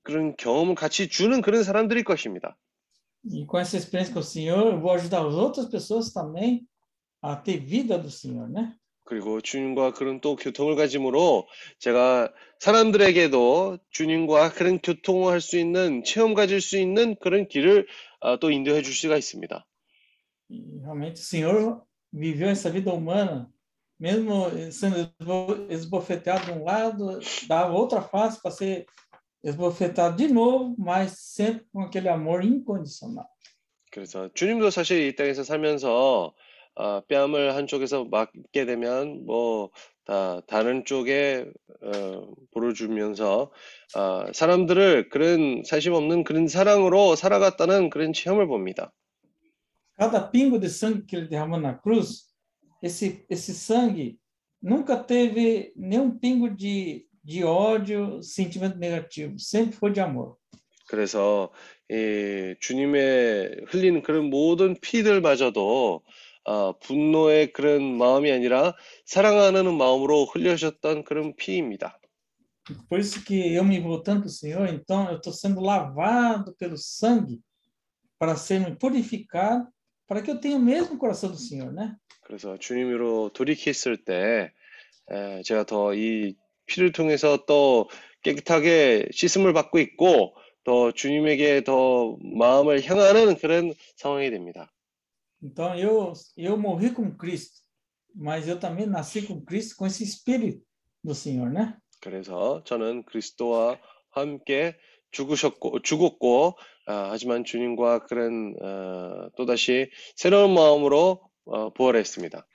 그런 경험을 같이 주는 그런 사람들일 것입니다. E com essa experiência com o Senhor, eu vou ajudar as outras pessoas também a ter vida do Senhor, né? 그리고 주님과 그런 또 교통을 가짐으로 제가 사람들에게도 주님과 그런 교통을 할 수 있는 체험 가질 수 있는 그런 길을 아, 또 인도해 줄 수가 있습니다. E realmente o Senhor viveu essa vida humana, mesmo sendo esbo- esbofeteado de um lado, dava outra face para ser esbofetado de novo, mas sempre com aquele amor incondicional. 그래서 주님도 사실 이 땅에서 살면서 아, 뺨을 한쪽에서 맞게 되면 뭐 다 다른 쪽에 어, 볼을 주면서 아, 사람들을 그런 사심 없는 그런 사랑으로 살아갔다는 그런 체험을 봅니다. Cada pingo de sangue que ele derramou na cruz, esse, esse sangue nunca teve nenhum pingo de, de ódio, sentimento negativo, sempre foi de amor. 그래서 이 주님의 흘린 그런 모든 피들마저도 아, 분노의 그런 마음이 아니라 사랑하는 마음으로 흘려졌던 그런 피입니다. Por isso que eu me voltando para o Senhor, então eu estou sendo lavado pelo sangue para ser purificado, para que eu tenha o mesmo coração do Senhor, né? 그래서 주님으로 돌이켰을 때 에, 제가 더 이 피를 통해서 또 깨끗하게 씻음을 받고 있고 또 주님에게 더 마음을 향하는 그런 상황이 됩니다. Então eu eu morri com Cristo, mas eu também nasci com Cristo com esse espírito do Senhor, né? 그래서 저는 그리스도와 함께 죽으셨고 죽었고 아, 하지만 주님과 그런 어, 또다시 새로운 마음으로 어, 부활했습니다.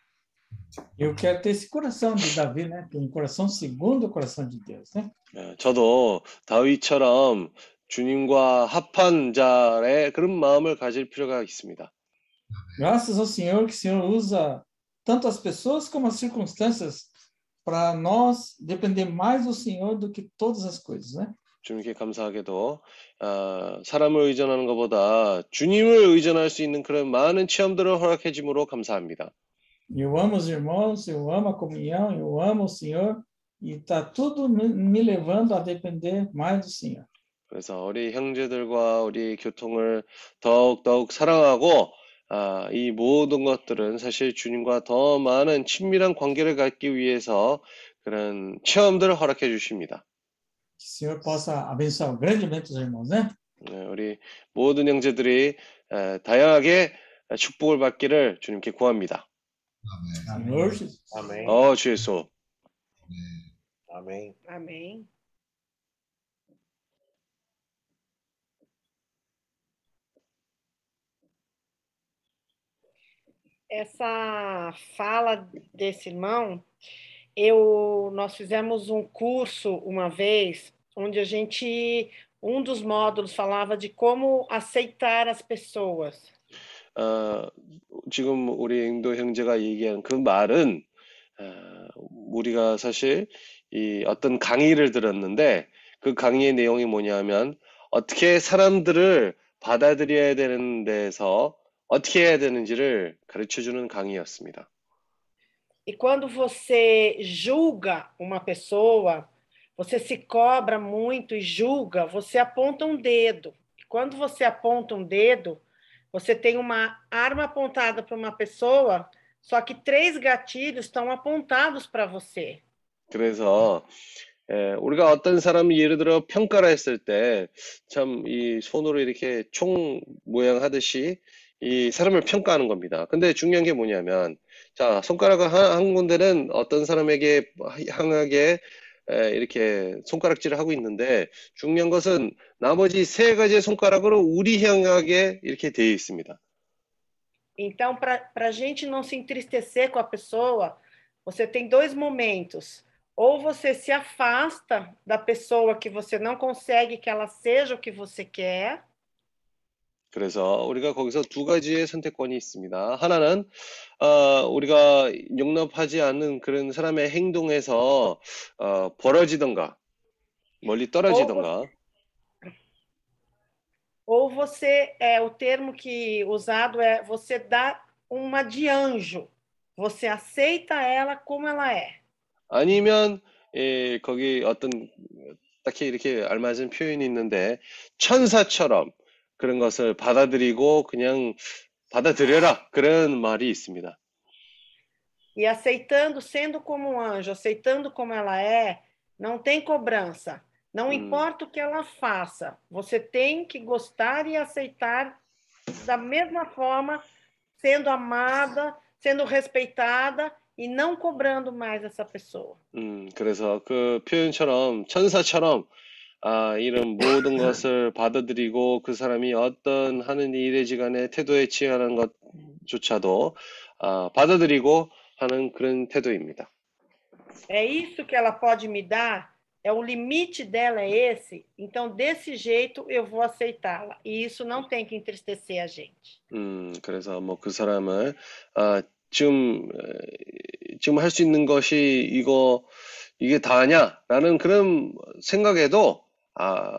Eu quero ter esse coração de Davi, né? Um coração segundo o coração de Deus, né? 어, 저도 다윗처럼 주님과 합한 자의 그런 마음을 가질 필요가 있습니다. Graças ao Senhor que o Senhor usa tanto as pessoas como as circunstâncias para nós depender mais do Senhor do que todas as coisas, né? 주님께 감사하게도 아, 사람을 의존하는 것보다 주님을 의존할 수 있는 그런 많은 체험들을 허락해 주므로 감사합니다. Eu amo os irmãos, eu amo a comunhão, eu amo o Senhor e está tudo me, me levando a depender mais do Senhor. 그래서 우리 형제들과 우리 교통을 더욱 더욱 사랑하고 아, 이 모든 것들은 사실 주님과 더 많은 친밀한 관계를 갖기 위해서 그런 체험들을 허락해 주십니다. Que o Senhor possa abençoar grandemente os irmãos, né? 네, 우리 모든 형제들이 에, 다양하게 축복을 받기를 주님께 구합니다. Jesus. Amém. 어, 주 예수. Amém. Amém. Essa fala desse irmão, eu, nós fizemos um curso uma vez, onde a gente, um dos módulos falava de como aceitar as pessoas. 어, 지금 우리 인도 형제가 얘기한 그 말은 어, 우리가 사실 이 어떤 강의를 들었는데 그 강의의 내용이 뭐냐면 어떻게 사람들을 받아들여야 되는 데서 어떻게 해야 되는지를 가르쳐 주는 강의였습니다. E quando você julga uma pessoa, você se cobra muito e julga, você aponta um dedo. E quando você aponta um dedo, você tem uma arma apontada para uma pessoa, só que três gatilhos estão apontados para você. 그래서 에, 우리가 어떤 사람이 예를 들어 평가를 했을 때 참 이 손으로 이렇게 총 모양 하듯이 이 사람을 평가하는 겁니다. 근데 중요한 게 뭐냐면 자 손가락을 한, 한 군데는 어떤 사람에게 향하게 에, 이렇게 손가락질을 하고 있는데 중요한 것은 나머지 세 가지의 손가락으로 우리 향하게 이렇게 되어 있습니다. Então, para a gente não se entristecer com a pessoa, você tem dois momentos. Ou você se afasta da pessoa que você não consegue que ela seja o que você quer, 그래서 우리가 거기서 두 가지의 선택권이 있습니다. 하나는 어, 우리가 용납하지 않는 그런 사람의 행동에서 어, 벌어지던가 멀리 떨어지던가 ou você é o termo que usado é você dá uma de anjo. Você aceita ela como ela é. 아니면 예, 거기 어떤 딱히 이렇게 알맞은 표현이 있는데 천사처럼 그런 것을 받아들이고 그냥 받아들여라 그런 말이 있습니다. E aceitando, sendo como um anjo, aceitando como ela é, não tem cobrança. Não Hum. importa o que ela faça, você tem que gostar e aceitar da mesma forma, sendo amada, sendo respeitada e não cobrando mais essa pessoa. 음, 그래서 그 표현처럼 천사처럼 아, 이런 모든 것을 받아들이고 그 사람이 어떤 하는 일에 간에 태도에 취하는 것조차도 아, 받아들이고 하는 그런 태도입니다. É isso que ela pode me dar? É o limite dela é esse? Então, desse jeito, eu vou aceitá-la. E isso não tem que entristecer a gente. 음, 그래서 뭐 그 사람을 아, 지금 에, 지금 할 수 있는 것이 이거 이게 다냐라는 그런 생각에도 아,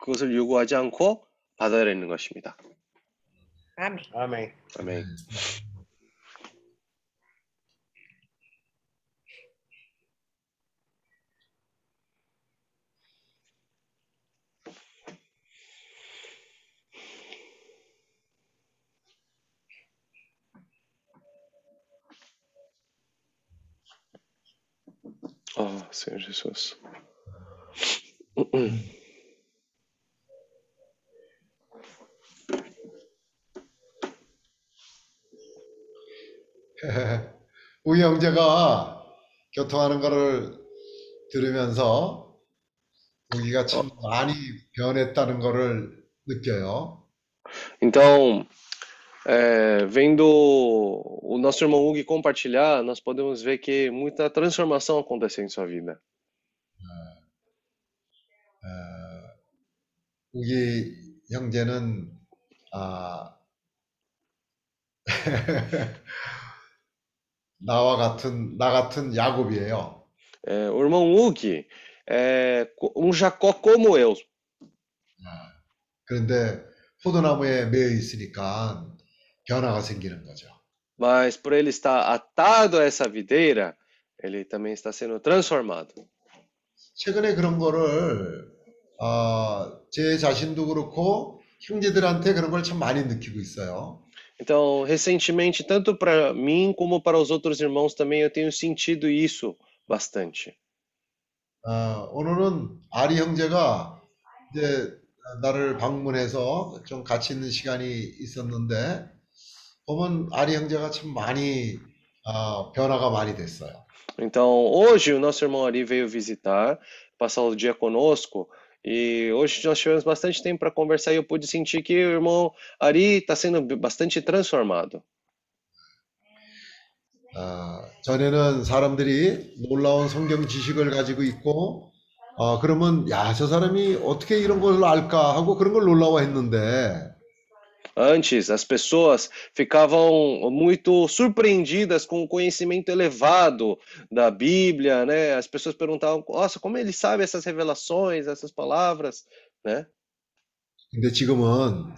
그것을 요구하지 않고 받아들이는 것입니다. Amém. Amém. 아멘. Ah, Senhor Jesus. 우리 형제가 교통하는 거를 들으면서 우리가 참 많이 변했다는 거를 느껴요. Então, é, vendo o nosso irmão Hugo compartilhar, nós podemos ver que muita transformação aconteceu em sua vida. 우리 형제는 아, 나와 같은 나 같은 야곱이에요. É, o irmão Hugo é um Jacó como eu. 그런데 포도나무에 매여 있으니까 변화가 생기는 거죠. Mas por ele estar atado a essa videira, ele também está sendo transformado. 최근에 그런 거를 아, 제 자신도 그렇고 형제들한테 그런 걸 참 많이 느끼고 있어요. Então, recentemente, tanto para mim como para os outros irmãos também, eu tenho sentido isso bastante. 아, 오늘은 아리 형제가 이제 나를 방문해서 좀 같이 있는 시간이 있었는데 보면 아리 형제가 참 많이 아, 변화가 많이 됐어요. Então, hoje o nosso irmão Ari veio visitar, passar o dia conosco, e hoje nós tivemos bastante tempo para conversar e eu pude sentir que o irmão Ari está sendo bastante transformado. 아, 전에는 사람들이 놀라운 성경 지식을 가지고 있고, 어, 그러면, 야, 저 사람이 어떻게 이런 걸 알까 하고 그런 걸 놀라워했는데, Antes, as pessoas ficavam muito surpreendidas com o conhecimento elevado da Bíblia, né? As pessoas perguntavam, nossa, como ele sabe essas revelações, essas palavras, né? 근데 지금은,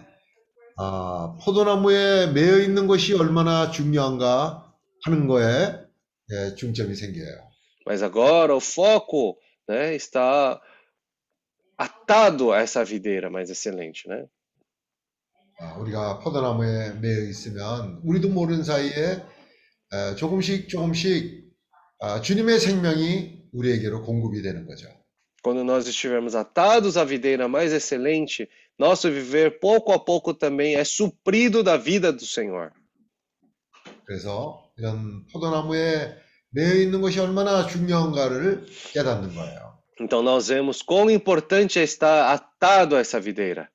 아, 포도나무에 매여 있는 것이 얼마나 중요한가 하는 거에 예, 중점이 생겨요. Mas agora o foco, né, está atado a essa videira mais excelente, né? 아, 우리가 포도나무에 매여 있으면 우리도 모르는 사이에 에, 조금씩 조금씩 아, 주님의 생명이 우리에게로 공급이 되는 거죠. Quando nós estivermos atados à videira mais excelente, nosso viver pouco a pouco também é suprido da vida do Senhor. 그래서 이런 포도나무에 매여 있는 것이 얼마나 중요한가를 깨닫는 거예요. Então nós vemos quão importante é estar atado a essa videira.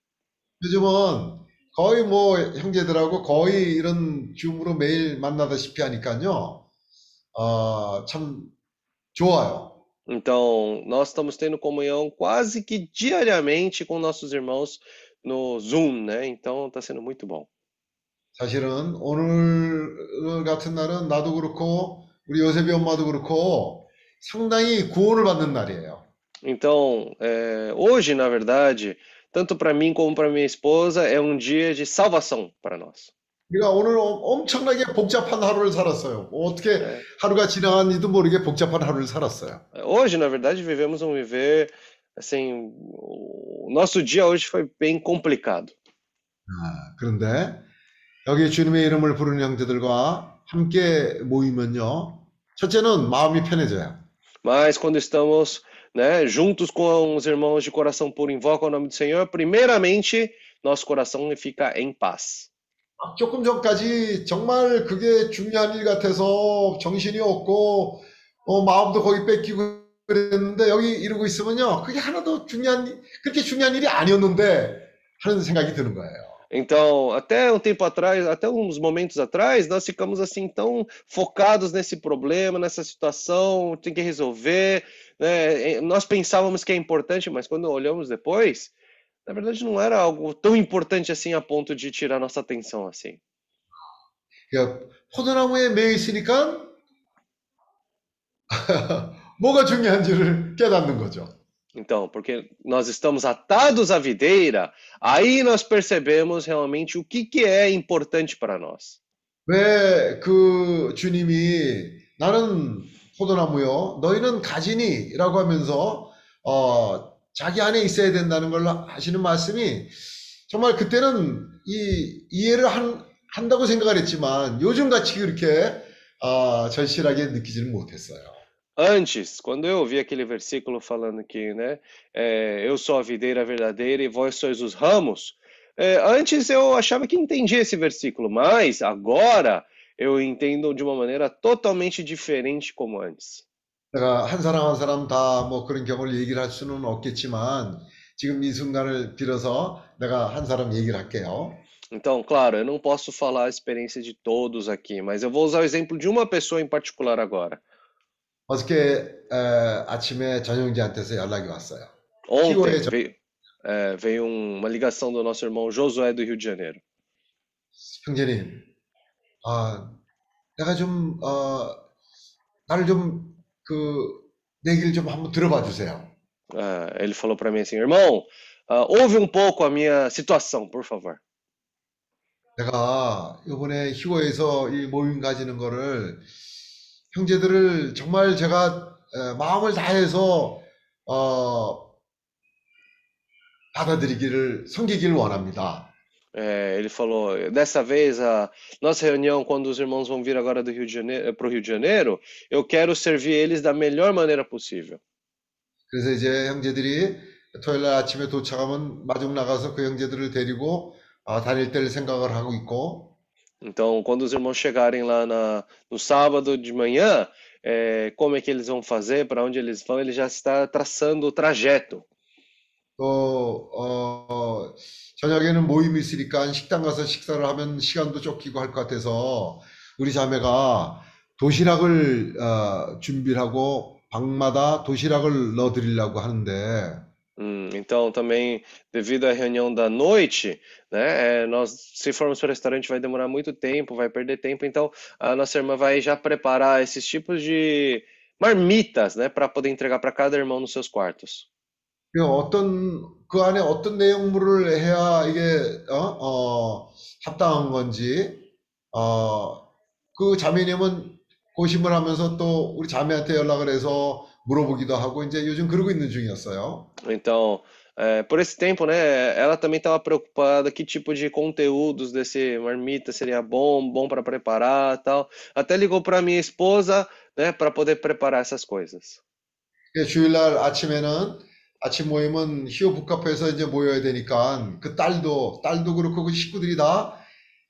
요즘은 거의 뭐 형제들하고 거의 이런 줌으로 매일 만나다시피 하니까요. 어, 참 좋아요. Então, nós estamos tendo comunhão quase que diariamente com nossos irmãos no Zoom, né? Então, está sendo muito bom. 사실은 오늘 같은 날은 나도 그렇고 우리 요셉이 엄마도 그렇고 상당히 구원을 받는 날이에요. Então, é, hoje, na verdade, tanto para mim como para minha esposa, é um dia de salvação para nós. 우리가 오늘 엄- 엄청나게 복잡한 하루를 살았어요. 어떻게 네. 하루가 지나갔는지도 모르게 복잡한 하루를 살았어요. Hoje, na verdade, vivemos um viver assim, o nosso dia hoje foi bem complicado. 아, 그런데 여기 주님의 이름을 부르는 형제들과 함께 모이면요. 첫째는 마음이 편해져요. Mas quando estamos, né, juntos com os irmãos de coração puro, invocam o nome do Senhor, primeiramente, nosso coração fica em paz. 조금 전까지 정말 그게 중요한 일 같아서 정신이 없고 어, 마음도 거기 뺏기고 그랬는데 여기 이러고 있으면요. 그게 하나도 중요한 일- 그렇게 중요한 일이 아니었는데 하는 생각이 드는 거예요. Então, até um tempo atrás, até uns momentos atrás, nós ficamos assim tão focados nesse problema, nessa situação, tem que resolver, né? E Nós pensávamos que é importante, mas quando olhamos depois, na verdade não era algo tão importante assim a ponto de tirar nossa atenção assim. 그러니까 포도나무에 매여 있으니까 뭐가 중요한지를 깨닫는 거죠. Então, porque nós estamos atados à videira, aí nós percebemos realmente o que que é importante para nós. 왜 그 주님이 나는 포도나무요, 너희는 가지니라고 하면서 어, 자기 안에 있어야 된다는 걸 하시는 말씀이 정말 그때는 이 이해를 한, 한다고 생각을 했지만 요즘 같이 그렇게 어, 절실하게 느끼지는 못했어요. Antes, quando eu ouvi aquele versículo falando que, né, é, eu sou a videira verdadeira e vós sois os ramos, é, antes eu achava que entendia esse versículo, mas agora eu entendo de uma maneira totalmente diferente como antes. 내가 한 사람 한 사람 다 뭐 그런 경우를 얘기를 할 수는 없겠지만 지금 이 순간을 빌어서 내가 한 사람 얘기를 할게요. Então, claro, eu não posso falar a experiência de todos aqui, mas eu vou usar o exemplo de uma pessoa em particular agora. 어저께 에, 아침에 전영지한테서 연락이 왔어요. Ontem 피고의 전- veio, é, veio um- uma ligação do nosso irmão Josué do Rio de Janeiro. 형제님, 아, 내가 좀, 어, 나를 좀, 그, 내 얘기를 좀 한번 들어봐 주세요. Ah, ele falou para mim assim, irmão, ah, ouve um pouco a minha situação, por favor. 내가 이번에 희고에서 이 모임 가지는 거를 형제들을 정말 제가 에, 마음을 다해서 어, 받아들이기를 섬기기를 원합니다. É, ele falou, dessa vez a nossa reunião, quando os irmãos vão vir agora do Rio de Janeiro, para o Rio de Janeiro, eu quero servir eles da melhor maneira possível. 그래서 이제 형제들이 토요일 날 아침에 도착하면 마중 나가서 그 형제들을 데리고 어, 다닐 때를 생각을 하고 있고 Então, quando os irmãos chegarem lá na, no sábado de manhã, é, como é que eles vão fazer, para onde eles vão, ele já está traçando o trajeto. 또 어, 저녁에는 모임이 있으니까 식당 가서 식사를 하면 시간도 쫓기고 할 것 같아서 우리 자매가 도시락을 어, 준비를 하고 방마다 도시락을 넣어드리려고 하는데 Hum, então, também, devido à reunião da noite, né, é, nós, se formos para o restaurante, vai demorar muito tempo, vai perder tempo, então a nossa irmã vai já preparar esses tipos de marmitas, né, para poder entregar para cada irmão nos seus quartos. 그 어떤 그 안에 어떤 내용물을 해야 이게 어, 어, 합당한 건지 어, 그 자매님은 고심을 하면서 또 우리 자매한테 연락을 해서 물어보기도 하고 이제 요즘 그러고 있는 중이었어요. Então, é, por esse tempo, né, ela também estava preocupada que tipo de conteúdos desse marmita seria bom, bom para preparar, tal. Até ligou para minha esposa, né, para poder preparar essas coisas. 그 주일날 아침에는 아침 모임은 히오 북카페에서 이제 모여야 되니까 그 딸도 딸도 그렇고 그 식구들이 다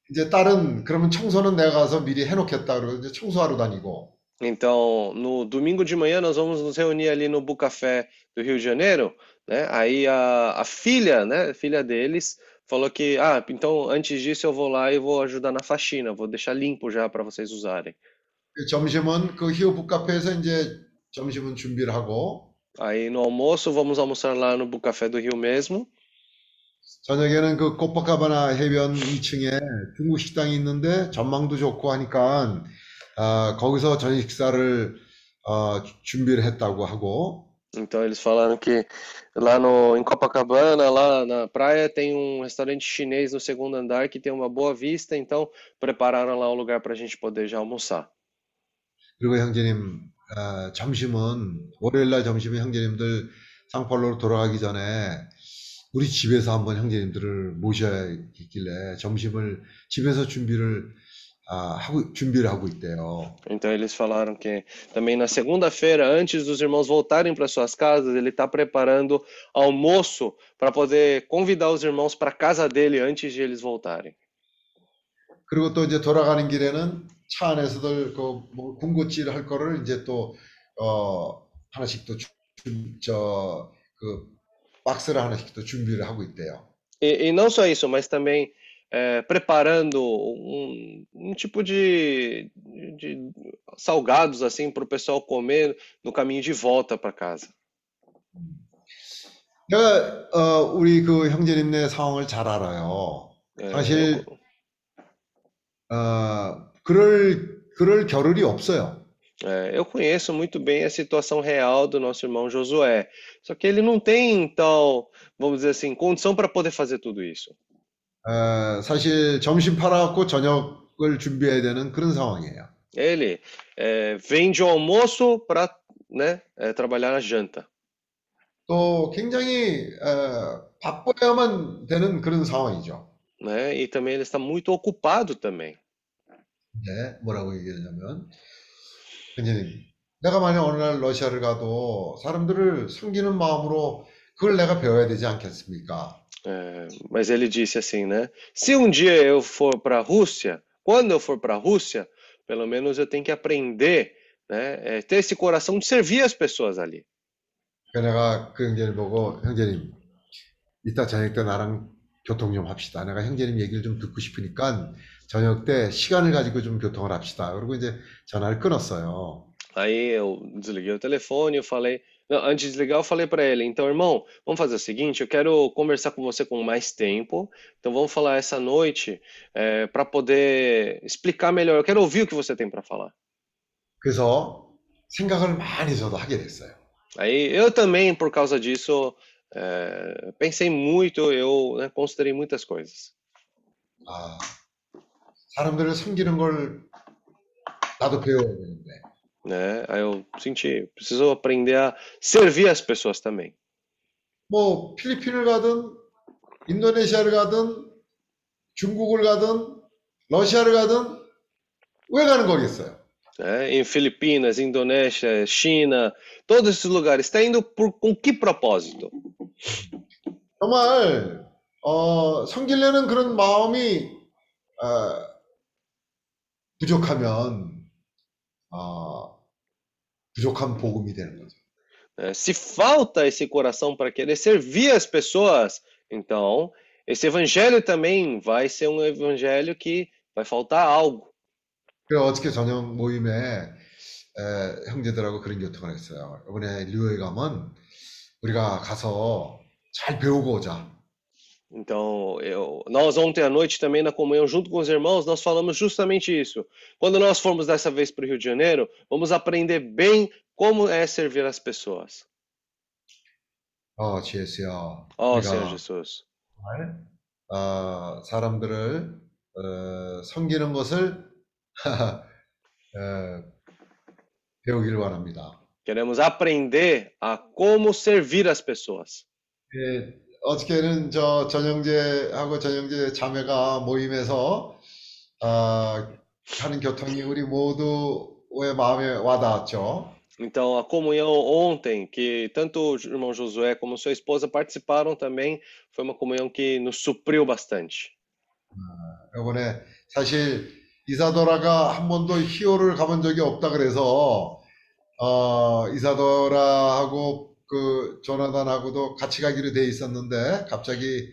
이제 딸은 그러면 청소는 내가 가서 미리 해놓겠다 그러고 이제 청소하러 다니고 Então, no domingo de manhã nós vamos nos reunir ali no Bucafé do Rio de Janeiro, né? Aí a, a filha, né, filha deles, falou que, ah, então antes disso eu vou lá e vou ajudar na faxina, vou deixar limpo já para vocês usarem. 그 점심은 그 히오 북카페에서 이제 점심은 준비를 하고 Aí no almoço vamos almoçar lá no Bucafé do Rio mesmo. 저녁에는 그 코파카바나 해변 2층에 중국 식당이 있는데 전망도 좋고 하니까 아, 거기서 저녁 식사를 어, 준비를 했다고 하고 Então eles falaram que lá no, em Copacabana, lá na praia, tem um restaurante chinês no segundo andar que tem uma boa vista, então prepararam lá um lugar para a gente poder já almoçar. 그리고 형제님 어, 점심은 월요일날 점심에 형제님들 상팔로로 돌아가기 전에 우리 집에서 한번 형제님들을 모셔야겠길래 점심을 집에서 준비를 아, 하고 준비를 하고 있대요. Então eles falaram que também na segunda-feira, antes dos irmãos voltarem para suas casas, ele está preparando almoço para poder convidar os irmãos para a casa dele antes de eles voltarem. 그리고 또 이제 돌아가는 길에는 차 안에서들 그뭐 군것질 할 거를 이제 또 어, 하나씩 또저그 박스를 하나씩 또 준비를 하고 있대요. E, e não só isso, mas também é, preparando um, um tipo de, de salgados assim para o pessoal comer no caminho de volta para casa. 내가 어, 우리 그 형제님네 상황을 잘 알아요. 사실 어, 그럴 그럴 겨를이 없어요. É, eu conheço muito bem a situação real do nosso irmão Josué, só que ele não tem tal, vamos dizer assim, condição para poder fazer tudo isso. 어, 사실 점심 팔아갖고 저녁을 준비해야 되는 그런 상황이에요. Ele é, vende o almoço para, né, é, trabalhar na janta. 또 굉장히 어, 바빠야만 되는 그런 상황이죠. né? E também ele está muito ocupado também. 네, 뭐라고 얘기하냐면, 형제님, 내가 만약 어느 날 러시아를 가도 사람들을 섬기는 마음으로 그걸 내가 배워야 되지 않겠습니까? É, mas ele disse assim, né? Se um dia eu for para a Rússia, quando eu for para a Rússia, pelo menos eu tenho que aprender, né? é, ter esse coração de servir as pessoas ali. 내가 그 형제를 보고, 형제님, 이따 저녁 때 나랑 교통 좀 합시다. 내가 형제님 얘기를 좀 듣고 싶으니까 저녁 때 시간을 가지고 좀 교통을 합시다. 그리고 이제 전화를 끊었어요. Aí eu desliguei o telefone, eu falei, não, antes de desligar, eu falei para ele, então, irmão, vamos fazer o seguinte, eu quero conversar com você com mais tempo, então vamos falar essa noite para poder explicar melhor. Eu quero ouvir o que você tem para falar. 그래서 생각을 많이 저도 하게 됐어요. Aí eu também, por causa disso, é, pensei muito, eu né, considerei muitas coisas. 아, 사람들을 섬기는 걸 나도 배워야 되는데. Né? Aí eu senti, preciso aprender a servir as pessoas também. 뭐 필리핀을 가든 인도네시아를 가든 중국을 가든 러시아를 가든 왜 가는 거겠어요? Né? Em Filipinas, Indonésia, China, todos esses lugares, está indo por, com que propósito? 정말 어, 섬기려는 그런 마음이 어, 부족하면 어, 부족한 복음이 되는 거죠. né? Se falta esse coração para querer servir as pessoas, então esse evangelho também vai ser um evangelho que vai faltar algo. 그래서 어저께 저녁 모임에 에, 형제들하고 그런 교통을 했어요. 이번에 뉴욕에 가면 우리가 가서 잘 배우고 오자. Então, eu, nós ontem à noite também na comunhão junto com os irmãos, nós falamos justamente isso. Quando nós formos dessa vez para o Rio de Janeiro, vamos aprender bem como é servir as pessoas. 어, GS요. Ó 우리가 Senhor Jesus. 정말 어, 사람들을 어, 섬기는 것을 어, 배우기를 원합니다. Queremos aprender a como servir as pessoas. 예, 어저께는 저 전영재하고 전영재 자매가 모임에서 어, 하는 교통이 우리 모두의 마음에 와닿았죠. Então, a comunhão ontem, que tanto o irmão Josué como sua esposa participaram também, foi uma comunhão que nos supriu bastante. 이번에 사실 이사도라가 한 번도 히오를 가본 적이 없다 그래서 어, 이사도라하고 그 조나단하고도 같이 가기로 돼 있었는데 갑자기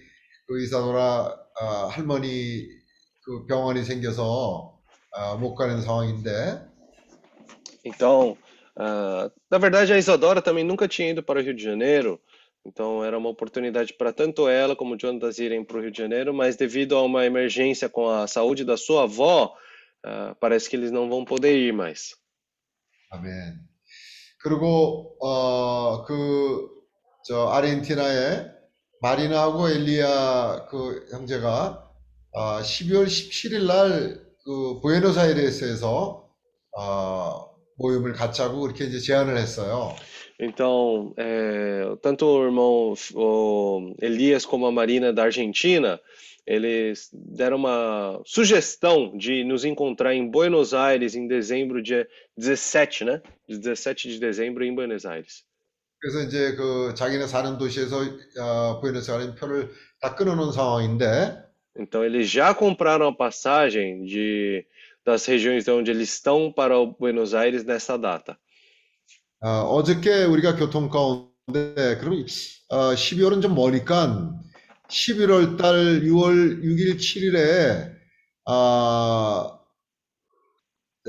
그 이사도라 어, 할머니 그 병원이 생겨서 어, 못 가는 상황인데 Então, ah, na verdade, a Isadora também nunca tinha ido para o Rio de Janeiro, então era uma oportunidade para tanto ela como o Jonas irem para o Rio de Janeiro, mas devido a uma emergência com a saúde da sua avó, ah, parece que eles não vão poder ir mais. 아멘. 그리고 어, 그, 저 아르헨티나에 마리나하고 엘리야 그 형제가 아, 12월 17일 날 그 부에노스아이레스에서 어, 모임을 갖자고 이렇게 이제 제안을 했어요. Então, é, tanto o irmão o Elias como a Marina da Argentina, eles deram uma sugestão de nos encontrar em Buenos Aires em dezembro, dia 17, né? 17 de dezembro em Buenos Aires. 그래서 이제 그 자기네 사는 도시에서 어, 부에노스아이레스 표를 다 끊어놓은 상황인데 Então, eles já compraram a passagem de, das regiões de onde eles estão para o Buenos Aires nessa data. 어, 어저께 우리가 교통 가운데 그럼 어, 12월은 좀 머니까 11월 달 6월 6일 7일에 아,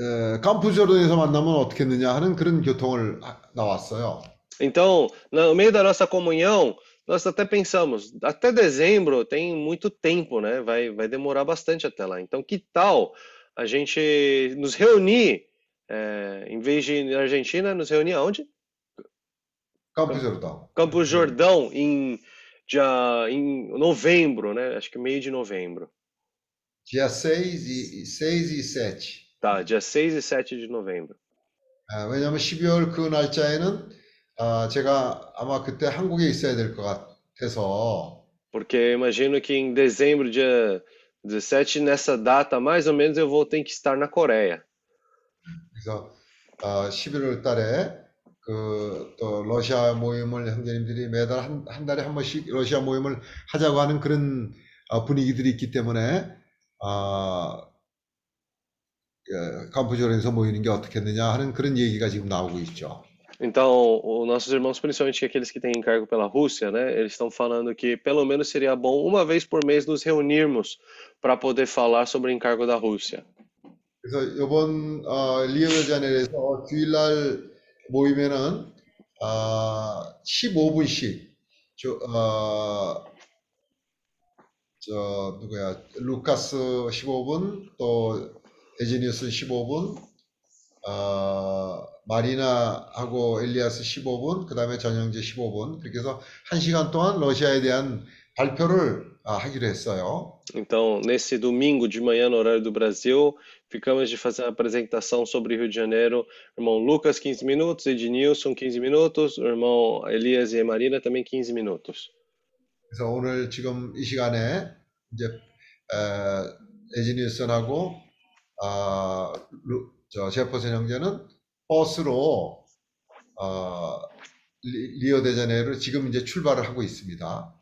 에, 캄푸조르에서 만나면 어떻겠느냐 하는 그런 교통을 하- 나왔어요. Então, no meio da nossa comunhão, nós até pensamos, até dezembro tem muito tempo, né? Vai, vai demorar bastante até lá. Então, que tal a gente nos reunir, é, em vez de ir na Argentina, nos reunir aonde? 캄푸조르다. Campos Jordão, em, dia, em novembro, né? Acho que meio de novembro. dia 6 e, 6 e 7. Tá, dia 6 e 7 de novembro. 아, 왜냐하면 12월 그 날짜에는 아, 제가 아마 그때 한국에 있어야 될 것 같아서 Porque eu imagino que em dezembro, dia 17, nessa data, mais ou menos, eu vou ter que estar na Coreia. 그래서 어, 11월 달에 그 또 러시아 모임을 형제님들이 매달 한, 한 달에 한 번씩 러시아 모임을 하자고 하는 그런 어, 분위기들이 있기 때문에 아, 예, 캄푸조르에서 모이는 게 어떻겠느냐 하는 그런 얘기가 지금 나오고 있죠. Então, os nossos irmãos, principalmente aqueles que têm encargo pela Rússia, né, eles estão falando que pelo menos seria bom uma vez por mês nos reunirmos para poder falar sobre o encargo da Rússia. 그래서 이번 어, 리오데자네이루에서 주일날 모이면은 아, 15분씩 저, 어, 저 누구야 루카스 15분 또 에지니우스 15분 어, 마리나하고 엘리아스 15분 그 daame 전영재 15분 그렇게 해서 1시간 동안 러시아에 대한 발표를 아, 하기로 했어요. Então, nesse domingo de manhã, no horário do Brasil, ficamos de fazer uma apresentação sobre Rio de Janeiro. O irmão Lucas, 15 minutos, Ednilson, 15 minutos, o irmão Elias e Marina também 15 minutos. 그래서 오늘 지금 이 시간에 이제 에, 에지니우스하고 아, 루, 저 제퍼슨 형제는 버스로 어, 리, 리오데자네이루 지금 이제 출발을 하고 있습니다.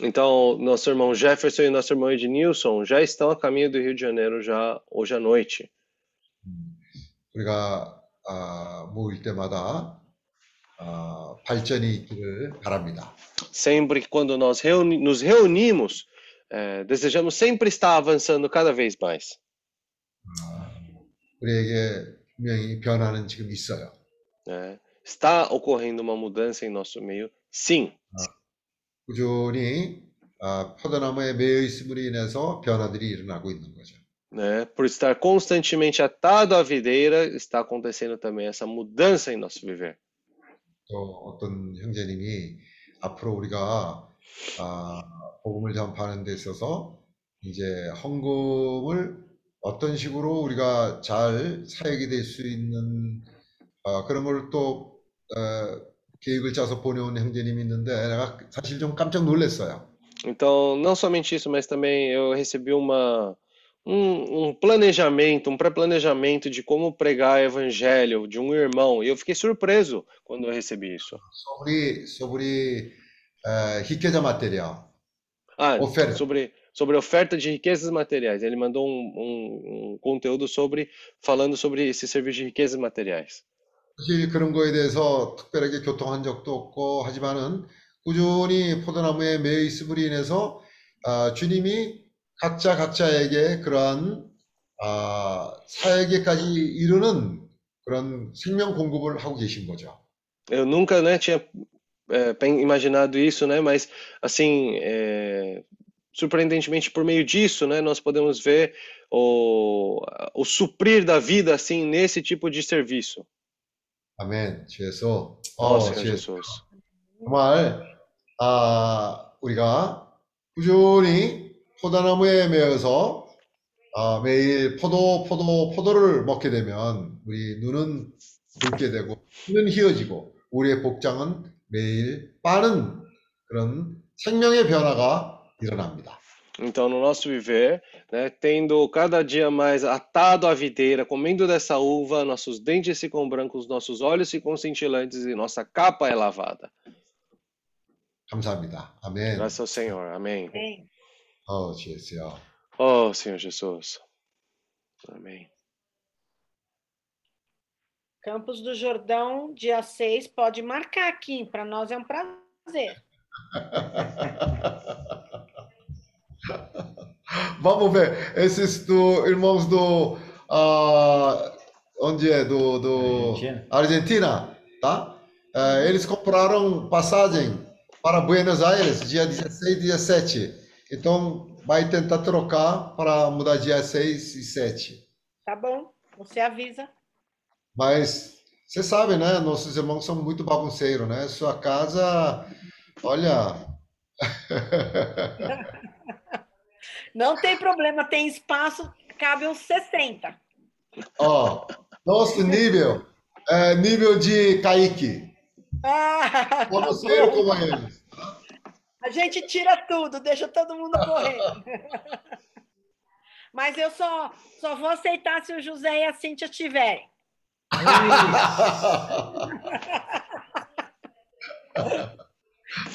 Então, nosso irmão Jefferson e nosso irmão Ednilson já estão a caminho do Rio de Janeiro já hoje à noite. 우리가 아, 모일 때마다 아, 발전이 있기를 바랍니다. Sempre que quando nós reuni nos reunimos, eh, desejamos sempre estar avançando cada vez mais. 우리에게 분명히 변화는 지금 있어요. né? Está ocorrendo uma mudança em nosso meio? Sim. 꾸준히 아, 포도나무에 매여 있음으로 인해서 변화들이 일어나고 있는 거죠. né? Por estar constantemente atado à videira, está acontecendo também essa mudança em nosso viver. 또 어떤 형제님이 앞으로 우리가 아, 복음을 전파하는 데 있어서 이제 헌금을 어떤 식으로 우리가 잘 사역이 될 수 있는 아, 그런 걸또 계획을 짜서 보내온 형제님이 있는데 내가 사실 좀 깜짝 놀랐어요. Então, não somente isso, mas também eu recebi uma, um, um planejamento, um pré-planejamento de como pregar evangelho de um irmão. E eu fiquei surpreso quando eu recebi isso. sobre sobre 에, 희귀자 마테리얼 Ah, Oferta. sobre, sobre oferta de riquezas materiais. Ele mandou um, um, um conteúdo sobre, falando sobre esse serviço de riquezas materiais. 사실 그런 거에 대해서 특별하게 교통한 적도 없고 하지만은 꾸준히 포도나무에 매여 있음으로 인해서 아, 주님이 각자 각자에게 그러한 아, 사역에까지 이르는 그런 생명 공급을 하고 계신 거죠. Eu nunca, né, tinha é, imaginado isso, né, mas assim, é, surpreendentemente por meio disso, né, nós podemos ver o, o suprir da vida assim nesse tipo de serviço. 아멘. 주 예수. Ó 어, 주 예수. 정말 아, 우리가 꾸준히 포도나무에 매여서 아, 매일 포도, 포도, 포도를 먹게 되면 우리 눈은 붉게 되고 눈은 희어지고 우리의 복장은 매일 빠른 그런 생명의 변화가 일어납니다. Então, no nosso viver, né, tendo cada dia mais atado à videira, comendo dessa uva, nossos dentes ficam brancos, nossos olhos ficam cintilantes e nossa capa é lavada. 감사합니다. 아멘. Graças ao Senhor. Amém. Bem, 어, 주 예수요. Oh, Senhor Jesus. Amém. Campos do Jordão, dia 6, pode marcar aqui, para nós é um prazer. Vamos ver, esses do irmãos do ah, onde é do, do Argentina. Argentina, tá? Eh, eles compraram passagem para Buenos Aires dia 16 e 17. Então vai tentar trocar para mudar dia 6 e 7. Tá bom? Você avisa. Mas você sabe, né? Nossos irmãos são muito bagunceiros, né? Sua casa, olha, Não tem problema, tem espaço, cabe uns 60. ó, nosso nível é nível de Kaique. Ah, tá Bagunceiro bom. como eles. A gente tira tudo, deixa todo mundo correr. Mas eu só, só vou aceitar se o José e a Cíntia tiverem.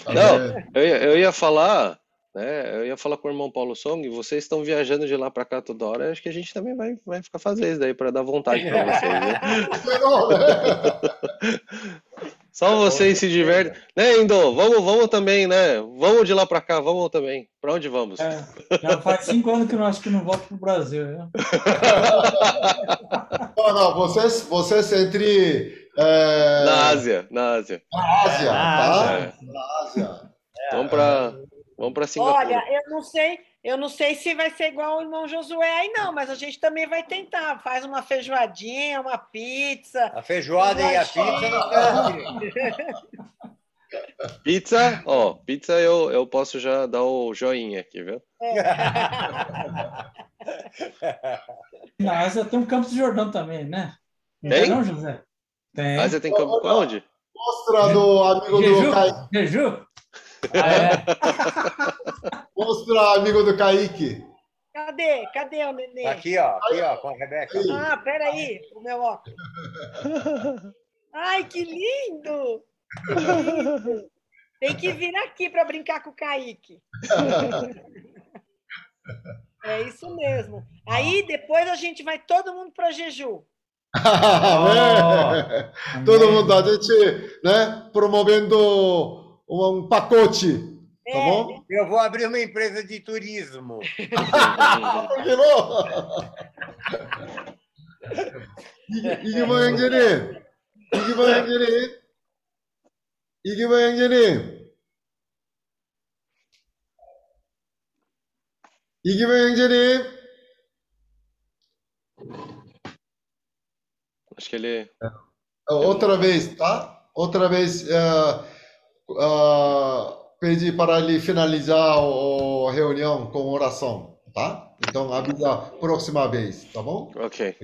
Não, eu ia, eu ia falar, né? Eu ia falar com o irmão Paulo Song, vocês estão viajando de lá para cá toda hora, acho que a gente também vai, vai ficar fazendo isso daí para dar vontade para vocês, né? Né? Só vocês se divertem. Né, Indo? Vamos, vamos também, né? Vamos de lá pra cá, vamos também. Pra onde vamos? É, já faz cinco anos que eu acho que não volto pro Brasil. Né? Não, não, vocês, vocês entre. é, Na Ásia, na Ásia. na Ásia, tá? É. Na Ásia. Vamos pra, vamos pra Singapura. Olha, eu não sei, eu não sei se vai ser igual o irmão Josué aí, não, mas a gente também vai tentar. Faz uma feijoadinha, uma pizza. A feijoada e a pizza não Pizza, ó, pizza eu, eu posso já dar o joinha aqui, viu? Na Ásia tem um Campos do Jordão também, né? Não Tem? não, José? Tem. Ásia tem campo onde? Mostra do amigo do Jeju? Kaique. Jeju? Mostra amigo do Kaique. Cadê? Cadê o neném? Aqui, ó, aqui, ó, com a Rebeca. Ah, peraí, o meu óculos. Ai, que lindo! Que lindo! Tem que vir aqui para brincar com o Kaique. É isso mesmo. Aí depois a gente vai todo mundo para Jeju. Amém. Todo mundo, a gente, né, promovendo um pacote. Tá é. bom? Eu vou abrir uma empresa de turismo. Virou? İlgilenleri. İlgilenleri. İlgilenleri. İlgilenleri. Acho que ele. É, outra vez, tá? Outra vez. ah. Ah, pedi para ele finalizar a reunião com oração, tá? Então avisa próxima vez, tá bom? Ok.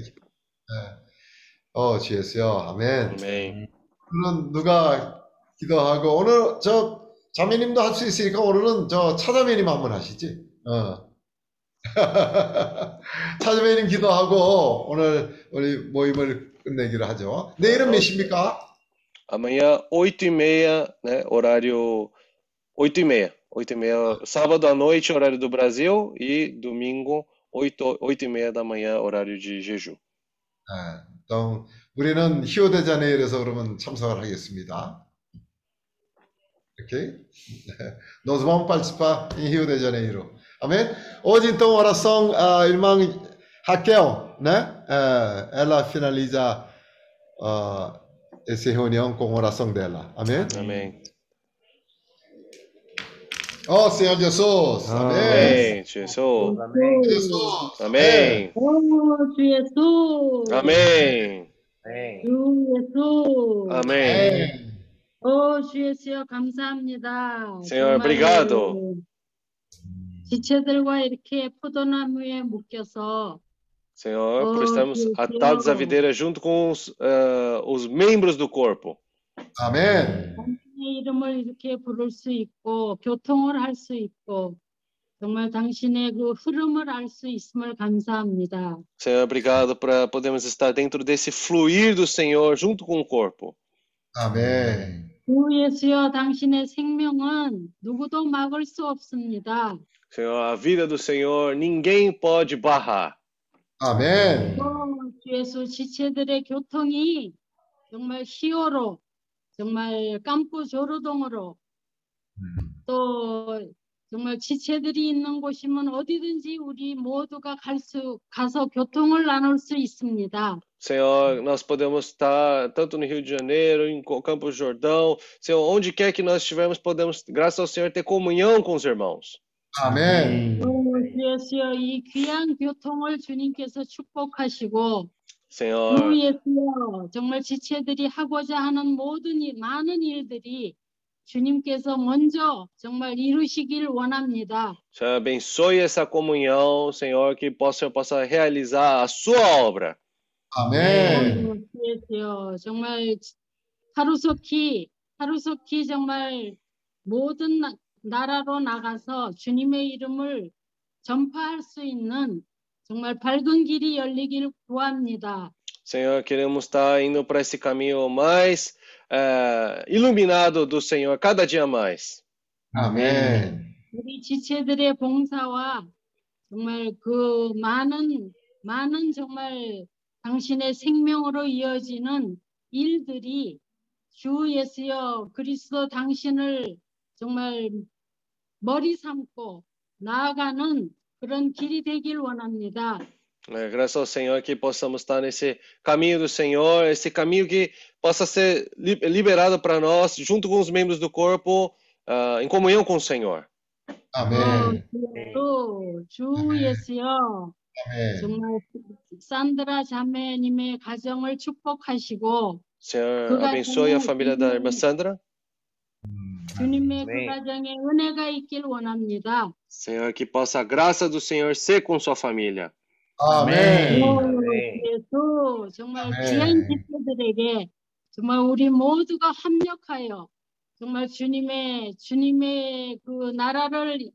어, 주였어요. 아멘. Amém. 오늘은 누가 기도하고 오늘 저 자매님도 할 수 있으니까 오늘은 저 차자매님 한번 하시지. 어. 차자매님 기도하고 오늘 우리 모임을 끝내기로 하죠. 내일은 몇 시입니까? Amanhã, 8h30, né? Horário 8h30. 8h30, sábado à noite, horário do Brasil, e domingo, 8, 8h30 da manhã, horário de Jeju. 아, 또 우리는 히오데자네이루에서 그러면 참석을 하겠습니다. Ok? Nós vamos participar em Rio de Janeiro. Amém? Hoje, então, oração, a irmã Raquel, né? Eh, ela finaliza ah, essa reunião com oração dela. Amém? Amém. Oh, Senhor Jesus. Amém. Amém. Jesus. Jesus. Amém. 오, 주 예수. Amém. 주 예수. Amém. 오, 주 예수여 감사합니다. Senhor, 정말 obrigado. 지체들과 이렇게 포도나무에 묶여서 Senhor, por Oh, estarmos Deus, atados à Senhor. videira junto com os, ah, os membros do corpo. 아멘. 당신의 이름을 이렇게 부를 수 있고 교통을 할 수 있고 정말 당신의 그 흐름을 알 수 있음을 감사합니다. Senhor, obrigado por podermos estar dentro desse fluir do Senhor junto com o corpo. 아멘. 주 예수여 당신의 생명은 누구도 막을 수 없습니다. Senhor, a vida do Senhor ninguém pode barrar. 아멘. 또주 예수 지체들의 교통이 정말 히어로 정말 깜부 조르동으로 또 정말 지체들이 있는 곳이면 어디든지 우리 모두가 갈 수 가서 교통을 나눌 수 있습니다. Senhor, nós podemos estar tanto no Rio de Janeiro, em do Jordão, Senhor, onde quer que nós estivermos, podemos, graças ao Senhor, ter comunhão com os irmãos. 아멘. 예수여 이 귀한 교통을 주님께서 축복하시고 Senhor, 주 예수여 정말 지체들이 하고자 하는 모든 일, 많은 일들이 주님께서 먼저 정말 이루시길 원합니다. Senhor, abençoe essa comunhão, Senhor, que possa, possa realizar a sua obra. 아멘. 예수여 정말 하루속히 하루속히 정말 모든 나- 나라로 나가서 주님의 이름을 전파할 수 있는 정말 밝은 길이 열리길 구합니다. Senhor, queremos estar indo para esse caminho mais eh, iluminado do Senhor cada dia mais. 아멘. 우리 지체들의 봉사와 정말 그 많은 많은 정말 당신의 생명으로 이어지는 일들이 주 예수여 그리스도 당신을 정말 머리 삼고 나아가는 그런 길이 되길 원합니다. É, graças ao Senhor que possamos estar nesse caminho do Senhor, esse caminho que possa ser li- liberado para nós, junto com os membros do corpo, ah, em comunhão com o Senhor. 아멘. 또 주 예수여 아멘. 정말 산드라 자매님의 가정을 축복하시고 Senhor, 그 abençoe a 가정에 família da irmã Sandra. 주님의 그 아멘. 가정에 은혜가 있길 원합니다. Senhor, que possa a graça do Senhor ser com sua família. 오, 아멘. 예수 정말 아멘. 귀한 지체들에게 정말 우리 모두가 합력하여 정말 주님의 주님의 그 나라를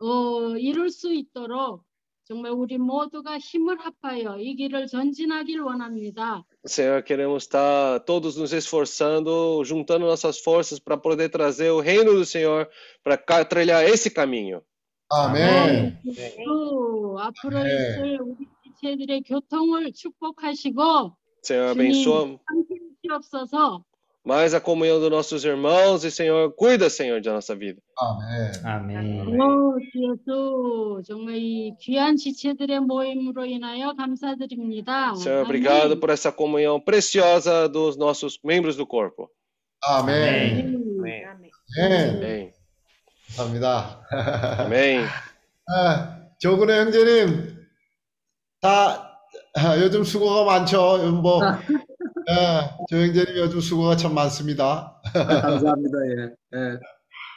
어, 이룰 수 있도록 정말 우리 모두가 힘을 합하여 이 길을 전진하길 원합니다. Senhor, queremos estar todos nos esforçando, juntando nossas forças para poder trazer o reino do Senhor, para ca- trilhar esse caminho. 아멘. 또 앞으로 아멘. 있을 우리 지체들의 교통을 축복하시고 Senhor, 주님 abençoa 함께 주옵소서. mais a comunhão dos nossos irmãos e, Senhor, cuida, Senhor, da nossa vida. 아멘. 아멘. 오, 예수 정말 이 귀한 지체들의 모임으로 인하여 감사드립니다. Senhor, obrigado 아멘. por essa comunhão preciosa dos nossos membros do corpo. 아멘. 아멘. 아멘. Amém. 감사합니다. Amém. 아, 조근혜 형제님, 다 아, 요즘 수고가 많죠. 뭐, 예, 조 형제님 요즘 수고가 참 많습니다. 감사합니다. 예. 예.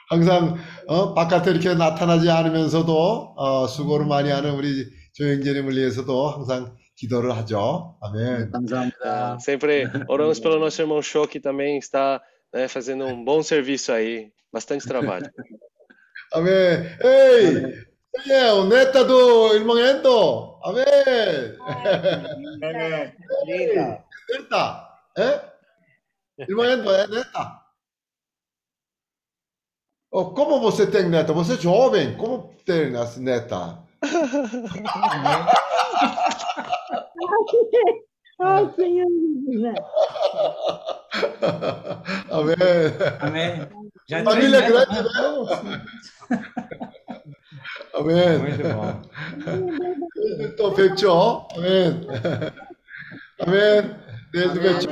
항상 어, 바깥에 이렇게 나타나지 않으면서도 어, 수고를 많이 하는 우리 조 형제님을 위해서도 항상 기도를 하죠. 아멘. 감사합니다. Ah, sempre oramos pelo nosso irmão Show, que também está né, fazendo um bom serviço aí, bastante trabalho. 아멘. 에이, 예, neta irmão Endo. 아멘. Linda. Neta. É? Irmã é né, tá? neta. Oh, como você tem neta? Você é jovem, como tem as neta? Amém. Amém. Já Família neto, grande né? mesmo. Amém. Muito bom. Então, fechou. Amém. Amém. There's a good.